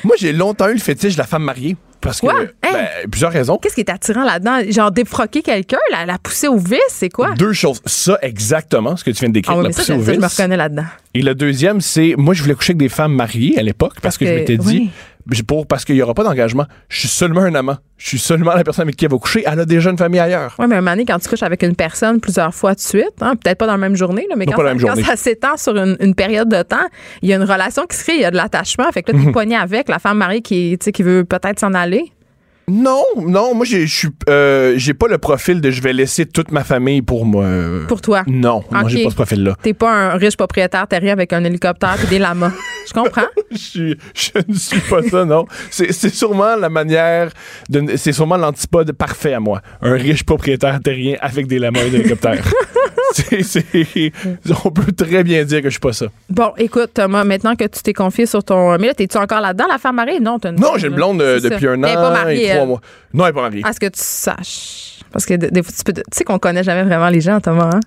Moi, j'ai longtemps eu le fétiche de la femme mariée. Parce que. Ben, plusieurs raisons. Qu'est-ce qui est attirant là-dedans? Genre défroquer quelqu'un, la, la pousser au vice, c'est quoi? Deux choses. Ça, exactement, ce que tu viens de décrire. Ah oui, la mais ça, poussée je, au ça, je me vice. reconnais là-dedans. Et le deuxième, c'est moi, je voulais coucher avec des femmes mariées à l'époque parce, que, je m'étais dit, oui. pour, parce qu'il n'y aura pas d'engagement. Je suis seulement un amant. Je suis seulement la personne avec qui elle va coucher. Elle a déjà une famille ailleurs. Oui, mais un moment donné, quand tu couches avec une personne plusieurs fois de suite, hein, peut-être pas dans la même journée, là, mais Non, quand, ça, quand ça s'étend sur une, une période de temps, il y a une relation qui se crée, il y a de l'attachement. Fait que là, tu Mhm. es pogné avec la femme mariée qui, qui veut peut-être s'en aller. Non, non, moi, j'ai- je suis, euh, j'ai pas le profil de je vais laisser toute ma famille pour moi. Pour toi? Non, non, j'ai pas ce profil-là. T'es pas un riche propriétaire terrien avec un hélicoptère et des lamas. Je comprends. Je, je ne suis pas ça, non. C'est sûrement la manière, c'est sûrement l'antipode parfait à moi. Un riche propriétaire terrien avec des lamas et des hélicoptères. C'est- c'est- on peut très bien dire que je suis pas ça. Bon, écoute, Thomas, maintenant que tu t'es confié sur ton. Mais là, t'es-tu encore là-dedans, la femme mariée? Non, t'as une Non, j'ai une blonde euh, ça. depuis un Elle est an pas mariée, et trois mois. Non, elle est pas mariée. À ce que tu saches. Parce que de- des fois, tu sais qu'on connaît jamais vraiment les gens, Thomas. Hein?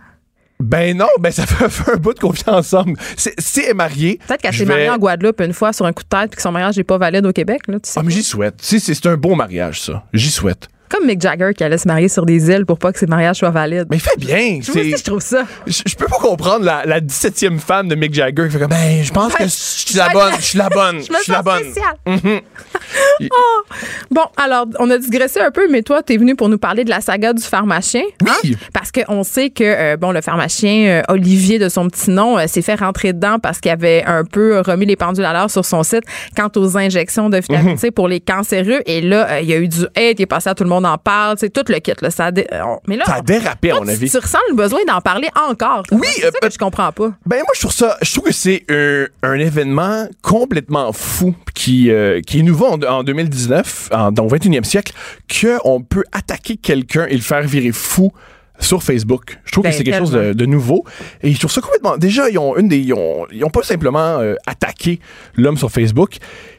Ben non, ben ça fait, un bout qu'on vit ensemble. C'est- Si elle est mariée. Peut-être qu'elle s'est vais- mariée en Guadeloupe une fois sur un coup de tête puis que son mariage n'est pas valide au Québec. Là, tu sais. Ah, mais j'y souhaite. Si, c'est c'est un beau mariage, ça. J'y souhaite. Comme Mick Jagger qui allait se marier sur des îles pour pas que ses mariages soient valides. Mais il fait bien. Aussi, c'est- je trouve ça. Je, je peux pas comprendre la, la 17e femme de Mick Jagger qui fait comme, ben, je pense que je suis la je- bonne, je suis la bonne, Je je suis la bonne. spéciale. Oh! Bon, alors, on a digressé un peu, mais toi, tu es venu pour nous parler de la saga du pharmacien. Oui. Parce qu'on sait que, euh, bon, le pharmacien euh, Olivier, de son petit nom, euh, s'est fait rentrer dedans parce qu'il avait un peu remis les pendules à l'heure sur son site quant aux injections de Mhm. vitamine pour les cancéreux. Et là, il y a eu du hate, il est passé à tout le monde en parle, c'est tout le kit. Là, ça a dé- on- mais là, Ça a on- dérapé, à mon avis. Tu ressens le besoin d'en parler encore. Oui, c'est euh, ça que je comprends pas. Ben moi je trouve ça, je trouve que c'est un, un événement complètement fou qui euh, qui est nouveau en, en 2019, en, dans le 21e siècle, que on peut attaquer quelqu'un et le faire virer fou sur Facebook. Je trouve Ben, que c'est quelque chose de, de nouveau et je trouve ça complètement. Déjà ils ont une des, ils ont, ils ont pas simplement euh, attaqué l'homme sur Facebook,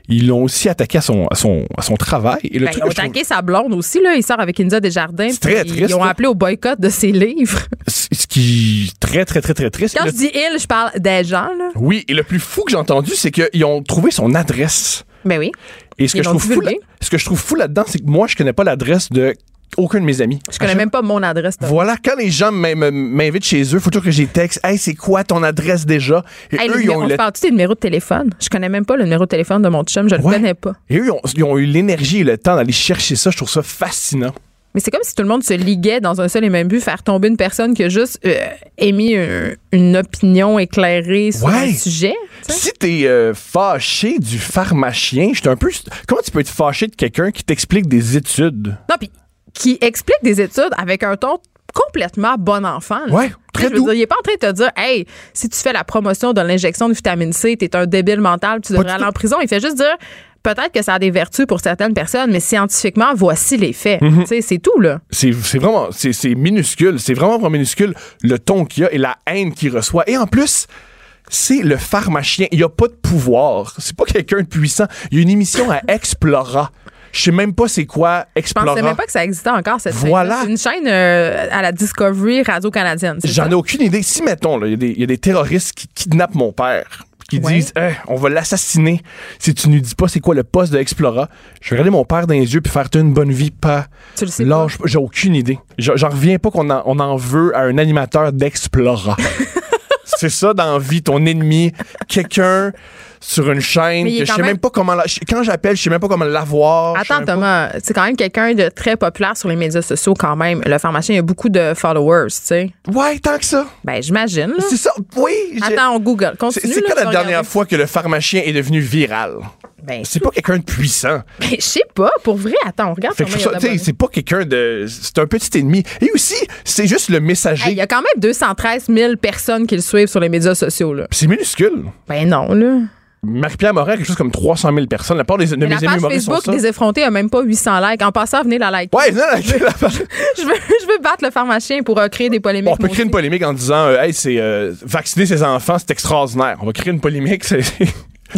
ils l'ont aussi attaqué à son à son à son travail. Et le Ben, truc ils ont trouve- attaqué sa blonde aussi. Là. Il sort avec Inza Desjardins. C'est très triste, Ils ont appelé au boycott de ses livres. ce qui est très très très très triste. Quand Et je le- dis il, je parle des gens. Là. oui, et le plus fou que j'ai entendu, c'est qu'ils ont trouvé son adresse. Ben oui. Et ce que, Ils je trouve fou, là- ce que je trouve fou là-dedans, c'est que moi, je connais pas l'adresse de aucun de mes amis. Je connais même pas mon adresse. Voilà, quand les gens m'in- m'invitent chez eux, faut toujours que j'ai texte. Hey, c'est quoi ton adresse déjà? Et Hey, eux, le ils ont, on le- parle-tu des numéros de téléphone? Je connais même pas le numéro de téléphone de mon chum, je le Ouais. connais pas. et eux, ils ont, ils ont eu l'énergie et le temps d'aller chercher ça. Je trouve ça fascinant. Mais c'est comme si tout le monde se liguait dans un seul et même but, faire tomber une personne qui a juste euh, émis un- une opinion éclairée sur Ouais. un sujet. tu sais. Si t'es euh, fâché du pharmacien, j'étais un peu. Comment tu peux être fâché de quelqu'un qui t'explique des études? Non, puis qui explique des études avec un ton complètement bon enfant. là. Ouais, Tu sais, très doux. dire, il est pas en train de te dire, hey, si tu fais la promotion de l'injection de vitamine C, t'es un débile mental, tu devrais aller en prison. Il fait juste dire, peut-être que ça a des vertus pour certaines personnes, mais scientifiquement, voici les faits. Mhm. C'est tout, là. C'est vraiment. C'est c'est minuscule. C'est vraiment, vraiment minuscule le ton qu'il y a et la haine qu'il reçoit. Et en plus. C'est le pharmacien. Il n'y a pas de pouvoir. C'est pas quelqu'un de puissant. Il y a une émission à Explora. Je sais même pas c'est quoi Je Explora. pensais même pas que ça existait encore, cette Voilà. chaîne-là. C'est une chaîne euh, à la Discovery Radio-Canadienne. J'en ai aucune idée. Si, mettons, il y a des- il y, a des terroristes qui kidnappent mon père, qui Ouais. disent Eh, on va l'assassiner si tu nous dis pas c'est quoi le poste de Explora. Je vais regarder mon père dans les yeux puis faire une bonne vie, pas. Tu le sais. J'ai aucune idée. J'en j'en reviens pas qu'on en, on en veut à un animateur d'Explora. c'est ça dans la vie, ton ennemi, quelqu'un sur une chaîne que je sais même- même pas comment. la- Quand j'appelle, je sais même pas comment l'avoir. Attends, Thomas, c'est quand même quelqu'un de très populaire sur les médias sociaux quand même. Le pharmacien, il a beaucoup de followers, tu sais. Ouais, tant que ça. Ben, j'imagine. C'est ça. Oui. Attends, on Google. C'est Continue. c'est quand la dernière fois que le pharmacien est devenu viral? Ben, C'est pas quelqu'un de puissant. ben, je sais pas, pour vrai. Attends, on regarde c'est pas quelqu'un de. C'est un petit ennemi. Et aussi, c'est juste le messager. Hey, Il y a quand même 213 000 personnes qui le suivent sur les médias sociaux. Là. C'est minuscule. Ben non, là. Marie-Pierre Morin a quelque chose comme 300 000 personnes. La part des, de mes la amis page Facebook sont des effrontés a même pas 800 likes. En passant, venez la like. Ouais, non, la- la- Je, veux, je veux battre le pharmacien pour euh, créer des polémiques. On peut créer une polémique en disant euh, Hey, c'est euh, vacciner ses enfants, c'est extraordinaire. On va créer une polémique. c'est-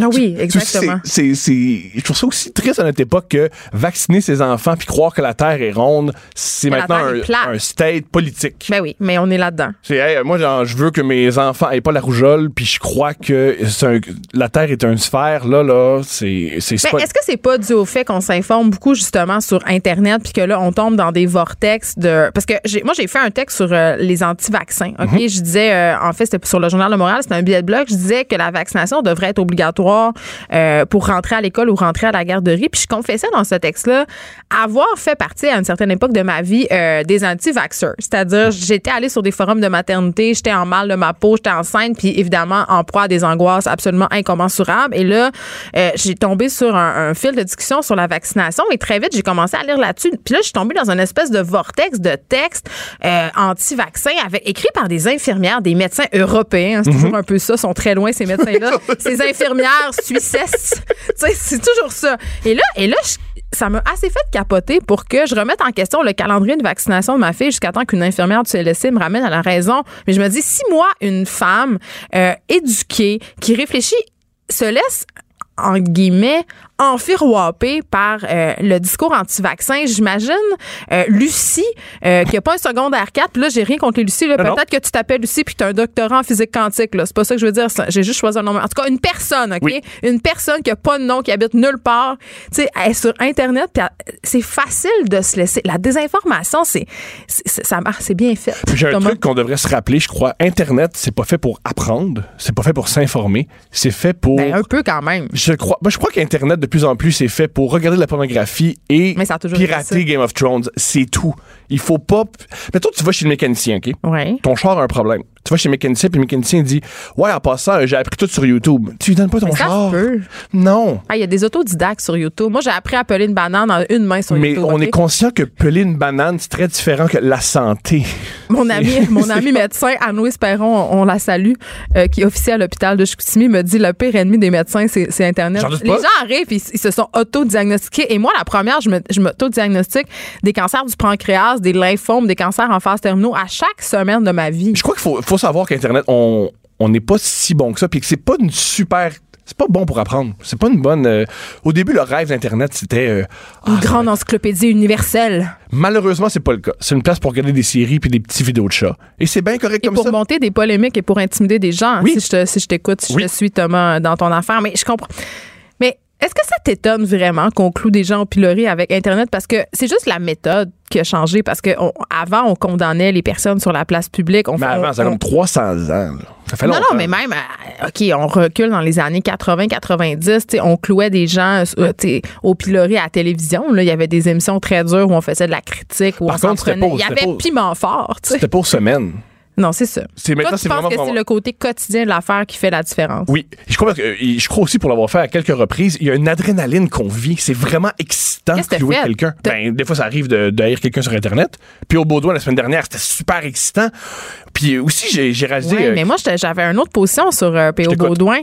Ah oui, exactement. C'est, je trouve ça aussi triste à notre époque que vacciner ses enfants puis croire que la Terre est ronde, c'est maintenant un, un state politique. Ben oui, mais on est là-dedans. C'est, hey, moi, genre, je veux que mes enfants aient pas la rougeole, puis je crois que un- la Terre est une sphère. Là, là, c'est, c'est, Ben, est-ce que c'est pas dû au fait qu'on s'informe beaucoup justement sur Internet puis que là on tombe dans des vortex de parce que j'ai moi j'ai fait un texte sur euh, les anti-vaccins. OK, Mhm. je disais euh, en fait c'était sur le journal de Montréal, c'était un billet de blog, je disais que la vaccination devrait être obligatoire euh, pour rentrer à l'école ou rentrer à la garderie puis je confessais dans ce texte-là avoir fait partie à une certaine époque de ma vie euh, des anti-vaxxers. C'est-à-dire j'étais allée sur des forums de maternité, j'étais en mal de ma peau, j'étais enceinte puis évidemment en proie à des angoisses absolument incommensurables et là euh, j'ai tombé sur un, un fil de discussion sur la vaccination et très vite j'ai commencé à lire là-dessus. Puis là je suis tombée dans une espèce de vortex de textes anti-vaccins avec écrits par des infirmières, des médecins européens. C'est toujours un peu ça, sont très loin ces médecins-là. ces infirmières tu sais, c'est toujours ça. Et là, et là, ça m'a assez fait capoter pour que je remette en question le calendrier de vaccination de ma fille jusqu'à temps qu'une infirmière du CLSC me ramène à la raison. Mais je me dis, si moi, une femme euh, éduquée, qui réfléchit, se laisse en guillemets, enfiroipée par euh, le discours anti-vaccin. J'imagine euh, Lucie, euh, qui a pas un secondaire 4, puis là, j'ai rien contre les Lucie. Peut-être que tu t'appelles Lucie puis tu as un doctorat en physique quantique. C'est pas ça que je veux dire. J'ai juste choisi un nom. En tout cas, une personne, OK? Oui. Une personne qui a pas de nom, qui habite nulle part. Tu sais, elle est sur Internet, c'est facile de se laisser. La désinformation, c'est c'est- c'est- ça marche, c'est bien fait. J'ai un Thomas? truc qu'on devrait se rappeler, je crois. Internet, c'est pas fait pour apprendre, c'est pas fait pour s'informer, c'est fait pour. Ben, un peu quand même. Je crois, moi, je crois qu'Internet, plus en plus, c'est fait pour regarder de la pornographie et pirater Game of Thrones. C'est tout. Il faut pas. Mais toi, tu vas chez le mécanicien, OK? Ouais. Ton char a un problème. Tu vas chez le mécanicien, puis le mécanicien dit Ouais, en passant, j'ai appris tout sur YouTube. Tu lui donnes pas ton Mais ça char. peut. Non. Ah, Il y a des autodidactes sur YouTube. Moi, j'ai appris à peler une banane en une main sur Mais YouTube. on OK? est conscient que peler une banane, c'est très différent que la santé. Mon ami, mon ami médecin, Anne-Louise Perron, on, on la salue, euh, qui officie à l'hôpital de Chicoutimi, me dit le pire ennemi des médecins, c'est Internet. Les gens arrivent, ils, ils se sont auto-diagnostiqués. Et moi, la première, je me- je m'auto-diagnostique des cancers du pancréas, des lymphomes, des cancers en phase terminaux à chaque semaine de ma vie. Je crois qu'il faut, faut savoir qu'Internet, on n'est pas si bon que ça, puis que c'est pas une super. C'est pas bon pour apprendre. C'est pas une bonne. euh, au début, le rêve d'Internet, c'était. euh, Une ah, grande encyclopédie universelle. Malheureusement, c'est pas le cas. C'est une place pour regarder des séries puis des petits vidéos de chats. Et c'est bien correct Et comme pour ça. monter des polémiques et pour intimider des gens, Oui. si je si je t'écoute, si Oui. je te suis, Thomas, dans ton affaire. Mais je comprends. Est-ce que ça t'étonne vraiment qu'on cloue des gens au pilori avec Internet? Parce que c'est juste la méthode qui a changé. Parce que on- avant, on condamnait les personnes sur la place publique. On, Mais on- avant, ça a comme 300 ans. là. Ça fait non, longtemps. non, mais même, euh, OK, on recule dans les années 80-90, tu sais, on clouait des gens euh, au pilori à la télévision. Là. Il y avait des émissions très dures où on faisait de la critique, où Par on contre, prenait. Il y avait piment fort. C'était pour semaine. Non, c'est ça. C'est maintenant, c'est vraiment que c'est le côté quotidien de l'affaire qui fait la différence? Oui, je crois, que, euh, je crois aussi pour l'avoir fait à quelques reprises, il y a une adrénaline qu'on vit. C'est vraiment excitant de fait? quelqu'un. Ben, des fois, ça arrive de, quelqu'un sur Internet. Puis au Baudouin, la semaine dernière, c'était super excitant. Puis aussi, j'ai, réalisé... Oui, euh, mais moi, j'avais une autre position sur euh, P.O. Baudouin.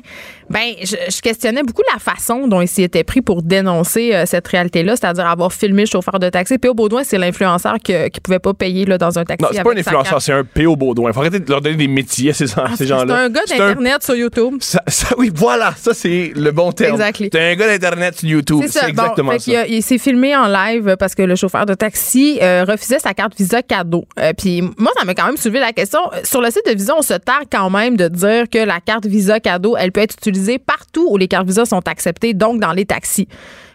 Ben, je, je questionnais beaucoup la façon dont il s'y était pris pour dénoncer euh, cette réalité-là, c'est-à-dire avoir filmé le chauffeur de taxi. P.O. Baudouin, c'est l'influenceur qui pouvait pas payer là, dans un taxi. non, c'est pas un influenceur, c'est un P.O. Baudouin. Faut arrêter de leur donner des métiers à ces, à ces C'est gens-là. un gars C'est d'Internet sur YouTube. Ça, ça- oui, voilà, ça c'est le bon terme. Exactly. T'es un gars d'internet sur YouTube, C'est c'est ça. Exactement ça. il s'est filmé en live parce que le chauffeur de taxi euh, refusait sa carte Visa cadeau. Euh, Puis moi, ça m'a quand même soulevé la question. Sur le site de Visa, on se targue quand même de dire que la carte Visa cadeau, elle peut être utilisée partout où les cartes Visa sont acceptées, donc dans les taxis.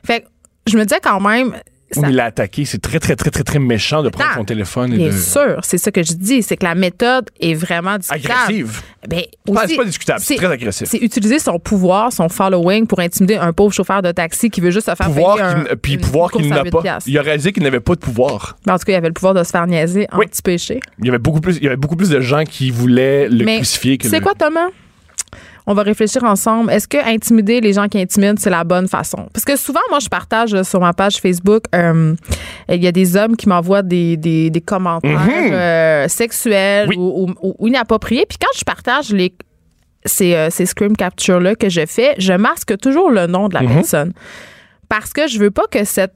Fait que je me disais quand même. Ça- il l'a attaqué, c'est très très très très très méchant de prendre Attends, son téléphone et Bien de sûr, c'est ça que je dis, c'est que la méthode est vraiment discutable. agressive. Ben, C'est pas- aussi, c'est pas discutable, c'est très agressif. C'est utiliser son pouvoir, son following pour intimider un pauvre chauffeur de taxi qui veut juste se faire Pouvoir payer un, puis une pouvoir qu'il n'a 8 pas. Il a réalisé qu'il n'avait pas de pouvoir. Ben, En tout cas, il avait le pouvoir de se faire niaiser Oui. anti-péché. Il y avait beaucoup plus, il y avait beaucoup plus de gens qui voulaient le Mais crucifier que c'est le- quoi, Thomas? On va réfléchir ensemble. Est-ce que intimider les gens qui intimident, c'est la bonne façon? Parce que souvent, moi, je partage euh, sur ma page Facebook, euh, il y a des hommes qui m'envoient des, des, des commentaires euh, sexuels Oui. ou, ou- ou inappropriés. Puis quand je partage les, ces, euh, ces screen captures-là que je fais, je masque toujours le nom de la personne. Parce que je veux pas que cette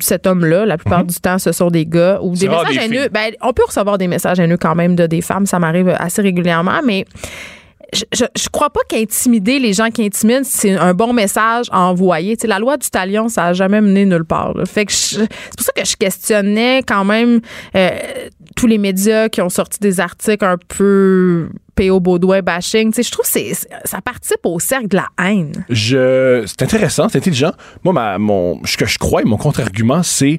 cet homme-là, la plupart du temps, ce sont des gars ou des messages des haineux. Ben, on peut recevoir des messages haineux quand même de des femmes, ça m'arrive assez régulièrement, mais je, je, crois pas qu'intimider les gens qui intimident, c'est un bon message à envoyer. La loi du talion, ça a jamais mené nulle part. Fait que c'est pour ça que je questionnais quand même euh, tous les médias qui ont sorti des articles un peu P.O. Baudouin bashing. Tu sais, je trouve que ça participe au cercle de la haine. Je, c'est intéressant, c'est intelligent. Moi, ma, mon, ce que je crois et mon contre-argument, c'est,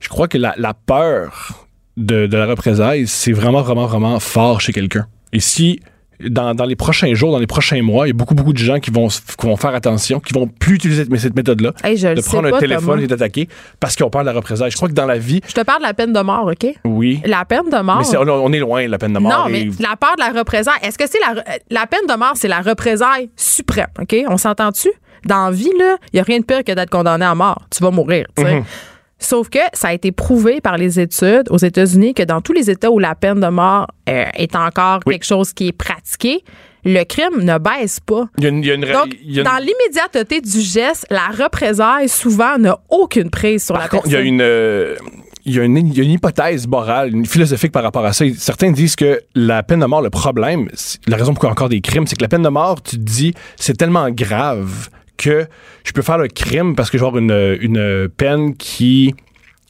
je crois que la, la peur de, de la représailles, c'est vraiment, vraiment, vraiment fort chez quelqu'un. Et si, dans, dans les prochains jours, dans les prochains mois, il y a beaucoup, beaucoup de gens qui vont, qui vont faire attention, qui vont plus utiliser cette, cette méthode-là, Hey, de prendre pas, un téléphone et d'attaquer parce ont peur de la représailles. Je crois que dans la vie, Je te parle de la peine de mort, OK? oui. La peine de mort. Mais on, on est loin de la peine de mort. Non, et- mais la peur de la représailles. Est-ce que c'est la, la peine de mort, c'est la représailles suprême, OK? On s'entend-tu? Dans la vie, là, il n'y a rien de pire que d'être condamné à mort. Tu vas mourir, tu sais. Sauf que ça a été prouvé par les études aux États-Unis que dans tous les États où la peine de mort euh, est encore Oui. quelque chose qui est pratiqué, le crime ne baisse pas. il y a une, il y a une- Donc, il y a une- dans l'immédiateté du geste, la représaille souvent n'a aucune prise sur la contre, il y a personne. une. euh, il y, a une, il y a une hypothèse morale, une philosophique par rapport à ça. Certains disent que la peine de mort, le problème, la raison pourquoi il y a encore des crimes, c'est que la peine de mort, tu te dis, c'est tellement grave que je peux faire le crime parce que je vais avoir une, une peine qui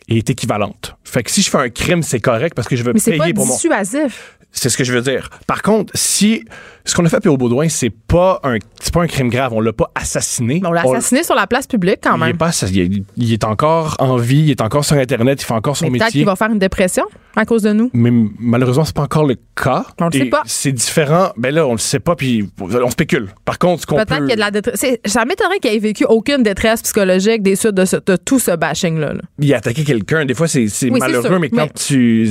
est équivalente. Fait que si je fais un crime, c'est correct parce que je veux Mais c'est payer pas pour mon... dissuasif. C'est ce que je veux dire. Par contre, si ce qu'on a fait à P.O. Baudouin, c'est pas un c'est pas un crime grave, on l'a pas assassiné. On l'a assassiné sur la place publique quand il est, même. pas, il, est, il est encore en vie, il est encore sur Internet, il fait encore son Mais peut-être métier. qu'il va faire une dépression à cause de nous. Mais malheureusement, c'est pas encore le cas. On le sait pas. C'est différent. Ben là, on le sait pas, puis on spécule. Par contre, ce qu'on Peut-être peut... qu'il y a de la détresse. Ça m'étonnerait qu'il ait vécu aucune détresse psychologique des suites de, ce- de tout ce bashing-là. là. Il a attaqué quelqu'un. Des fois, c'est Oui, malheureux, mais quand Mais- tu...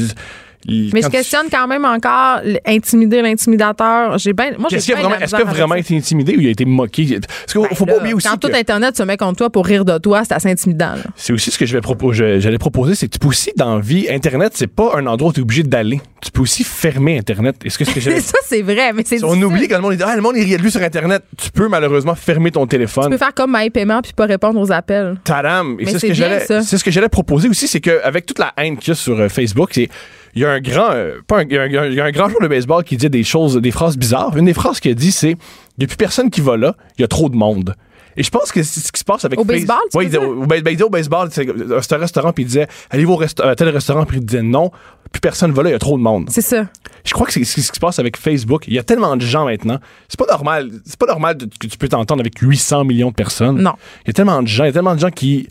Mais je tu- questionne quand même encore intimider l'intimidateur. J'ai bien. Moi, j'ai Est-ce qu'il a bien vraiment, été intimidé ou il a été moqué? Parce qu'il faut Ben pas oublier aussi Quand que- tout Internet se met contre toi pour rire de toi, c'est assez intimidant. C'est aussi ce que je vais proposer. J'allais proposer, c'est que tu peux aussi, dans la vie, Internet, c'est pas un endroit où tu es obligé d'aller. Tu peux aussi fermer Internet. Est-ce que ce que ça, c'est vrai, mais c'est On difficile. oublie quand le monde dit Ah, le monde il rit de lui sur Internet. Tu peux malheureusement fermer ton Tu téléphone. peux faire comme MyPaiement puis pas répondre aux appels. Tadam! Et ce que j'allais, c'est ce que j'allais proposer aussi, c'est qu'avec toute la haine qu'il y a sur euh, Facebook, c'est il y a un grand, euh, pas un, il y a un- il y a un grand joueur de baseball qui dit des choses, des phrases bizarres. Une des phrases qu'il a dit, c'est il n'y a plus personne qui va là, il y a trop de monde. Et je pense que c'est ce qui se passe avec Au baseball, tu Ouais, il disait, dire? au, ben, ben, il disait au baseball, c'est euh, un restaurant, puis il disait allez-vous au resta- à tel restaurant, puis il disait non, plus personne va là, il y a trop de monde. C'est ça. Je crois que c'est ce qui se passe avec Facebook. Il y a tellement de gens maintenant. C'est pas normal. C'est pas normal que tu peux t'entendre avec 800 millions de personnes. Non. Il y a tellement de gens. Il y a tellement de gens qui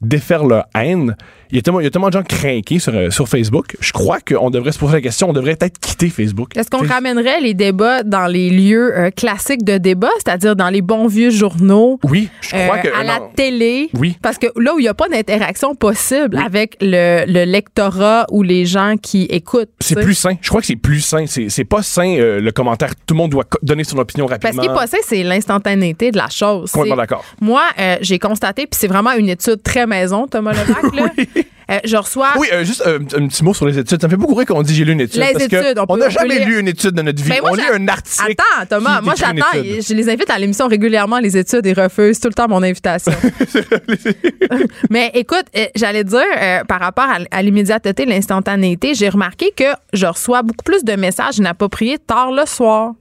déferlent leur haine. Il y a tellement, il y a tellement de gens craqués sur, euh, sur Facebook. Je crois qu'on devrait se poser la question. On devrait peut-être quitter Facebook. Est-ce qu'on ramènerait les débats dans les lieux euh, classiques de débat, c'est-à-dire dans les bons vieux journaux? Oui, je crois euh, que. à la non. télé? Oui. Parce que là où il n'y a pas d'interaction possible avec le, le lectorat ou les gens qui écoutent. C'est plus sain. Je crois que c'est plus sain. C'est pas sain euh, le commentaire. Tout le monde doit donner son opinion Parce rapidement. qu'il est pas sain, c'est l'instantanéité de la chose. Complètement d'accord. Moi, euh, j'ai constaté, puis c'est vraiment une étude très maison, Thomas Levac, là. Euh, je reçois. Oui, euh, juste euh, un petit mot sur les études. Ça me fait beaucoup rire qu'on dit j'ai lu une étude. Les parce études, on n'a jamais lire. lu une étude de notre vie. Ben, moi, on lit un article. Attends, Thomas, moi j'attends. Je les invite à l'émission régulièrement, les études, et refusent tout le temps mon invitation. Mais écoute, j'allais dire, par rapport à, à l'immédiateté, l'instantanéité, j'ai remarqué que je reçois beaucoup plus de messages inappropriés tard le soir.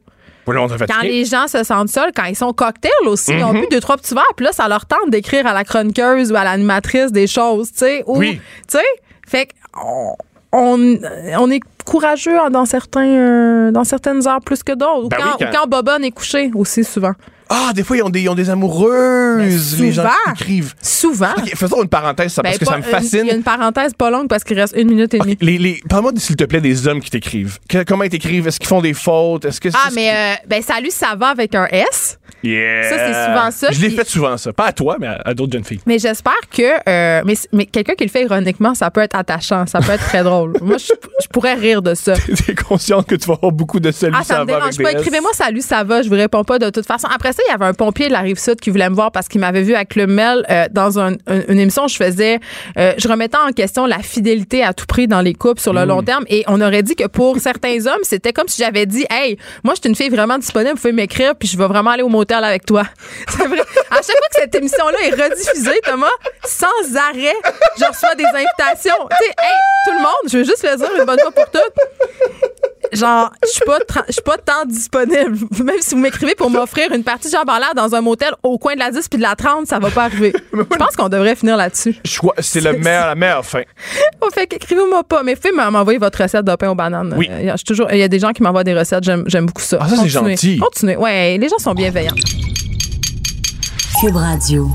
Là, on Quand les gens se sentent seuls, quand ils sont cocktails aussi, ils ont Mhm. bu deux, trois petits verres, puis là, ça leur tente d'écrire à la chroniqueuse ou à l'animatrice des choses, tu sais. ou- Oui. Tu sais, fait qu'on on, on est courageux dans, certains, euh, dans certaines heures plus que d'autres. Ou Ben quand, oui, quand- ou quand Bobonne est couché aussi, souvent. Ah, des fois, ils ont des, ils ont des amoureuses, Ben, les gens qui écrivent. Souvent. Faisons une parenthèse, ça, parce Ben, que ça me fascine. Il y a une parenthèse pas longue parce qu'il reste une minute et demie. les, les, Parle-moi, s'il te plaît, des hommes qui t'écrivent. Comment ils t'écrivent? Est-ce qu'ils font des fautes? Est-ce que Ah, mais euh, ben, salut, ça va avec un S. Yeah. ça, c'est souvent ça, Je l'ai fait souvent, ça. Pas à toi, mais à, à d'autres jeunes filles. Mais j'espère que. euh, mais mais quelqu'un qui le fait ironiquement, ça peut être attachant, ça peut être très drôle. Moi, je, je pourrais rire de ça. T'es consciente que tu vas avoir beaucoup de salut, Ah, ça, me va dérange pas. Écrivez-moi salut, ça va. Je vous réponds pas de toute façon. Après ça, il y avait un pompier de la rive sud qui voulait me voir parce qu'il m'avait vu avec le Mel euh, dans un- un- une émission. où Je faisais, euh, je remettais en question la fidélité à tout prix dans les couples sur le Mm. long terme. Et on aurait dit que pour certains hommes, c'était comme si j'avais dit, hey, moi, je suis une fille vraiment disponible. Vous pouvez m'écrire, puis je vais vraiment aller au motel avec toi. C'est vrai. À chaque fois que cette émission-là est rediffusée, Thomas, sans arrêt, je reçois des invitations. Tu sais, hey, tout le monde, je veux juste le dire une bonne fois pour toutes genre, je suis pas, je suis pas tant disponible. Même si vous m'écrivez pour m'offrir une partie en l'air dans un motel au coin de la 10 puis de la 30, ça va pas arriver. Je pense qu'on devrait finir là-dessus. Je crois- C'est le meilleur, la meilleure fin. Au fait qu'écrivez-moi pas, mais faites m'envoyer votre recette de pain aux bananes. Oui. Euh, je suis toujours, il y a des gens qui m'envoient des recettes, j'aime, j'aime beaucoup ça. Ah, ça, c'est Continuez. gentil. Continuez. Ouais, les gens sont bienveillants. Cube Radio.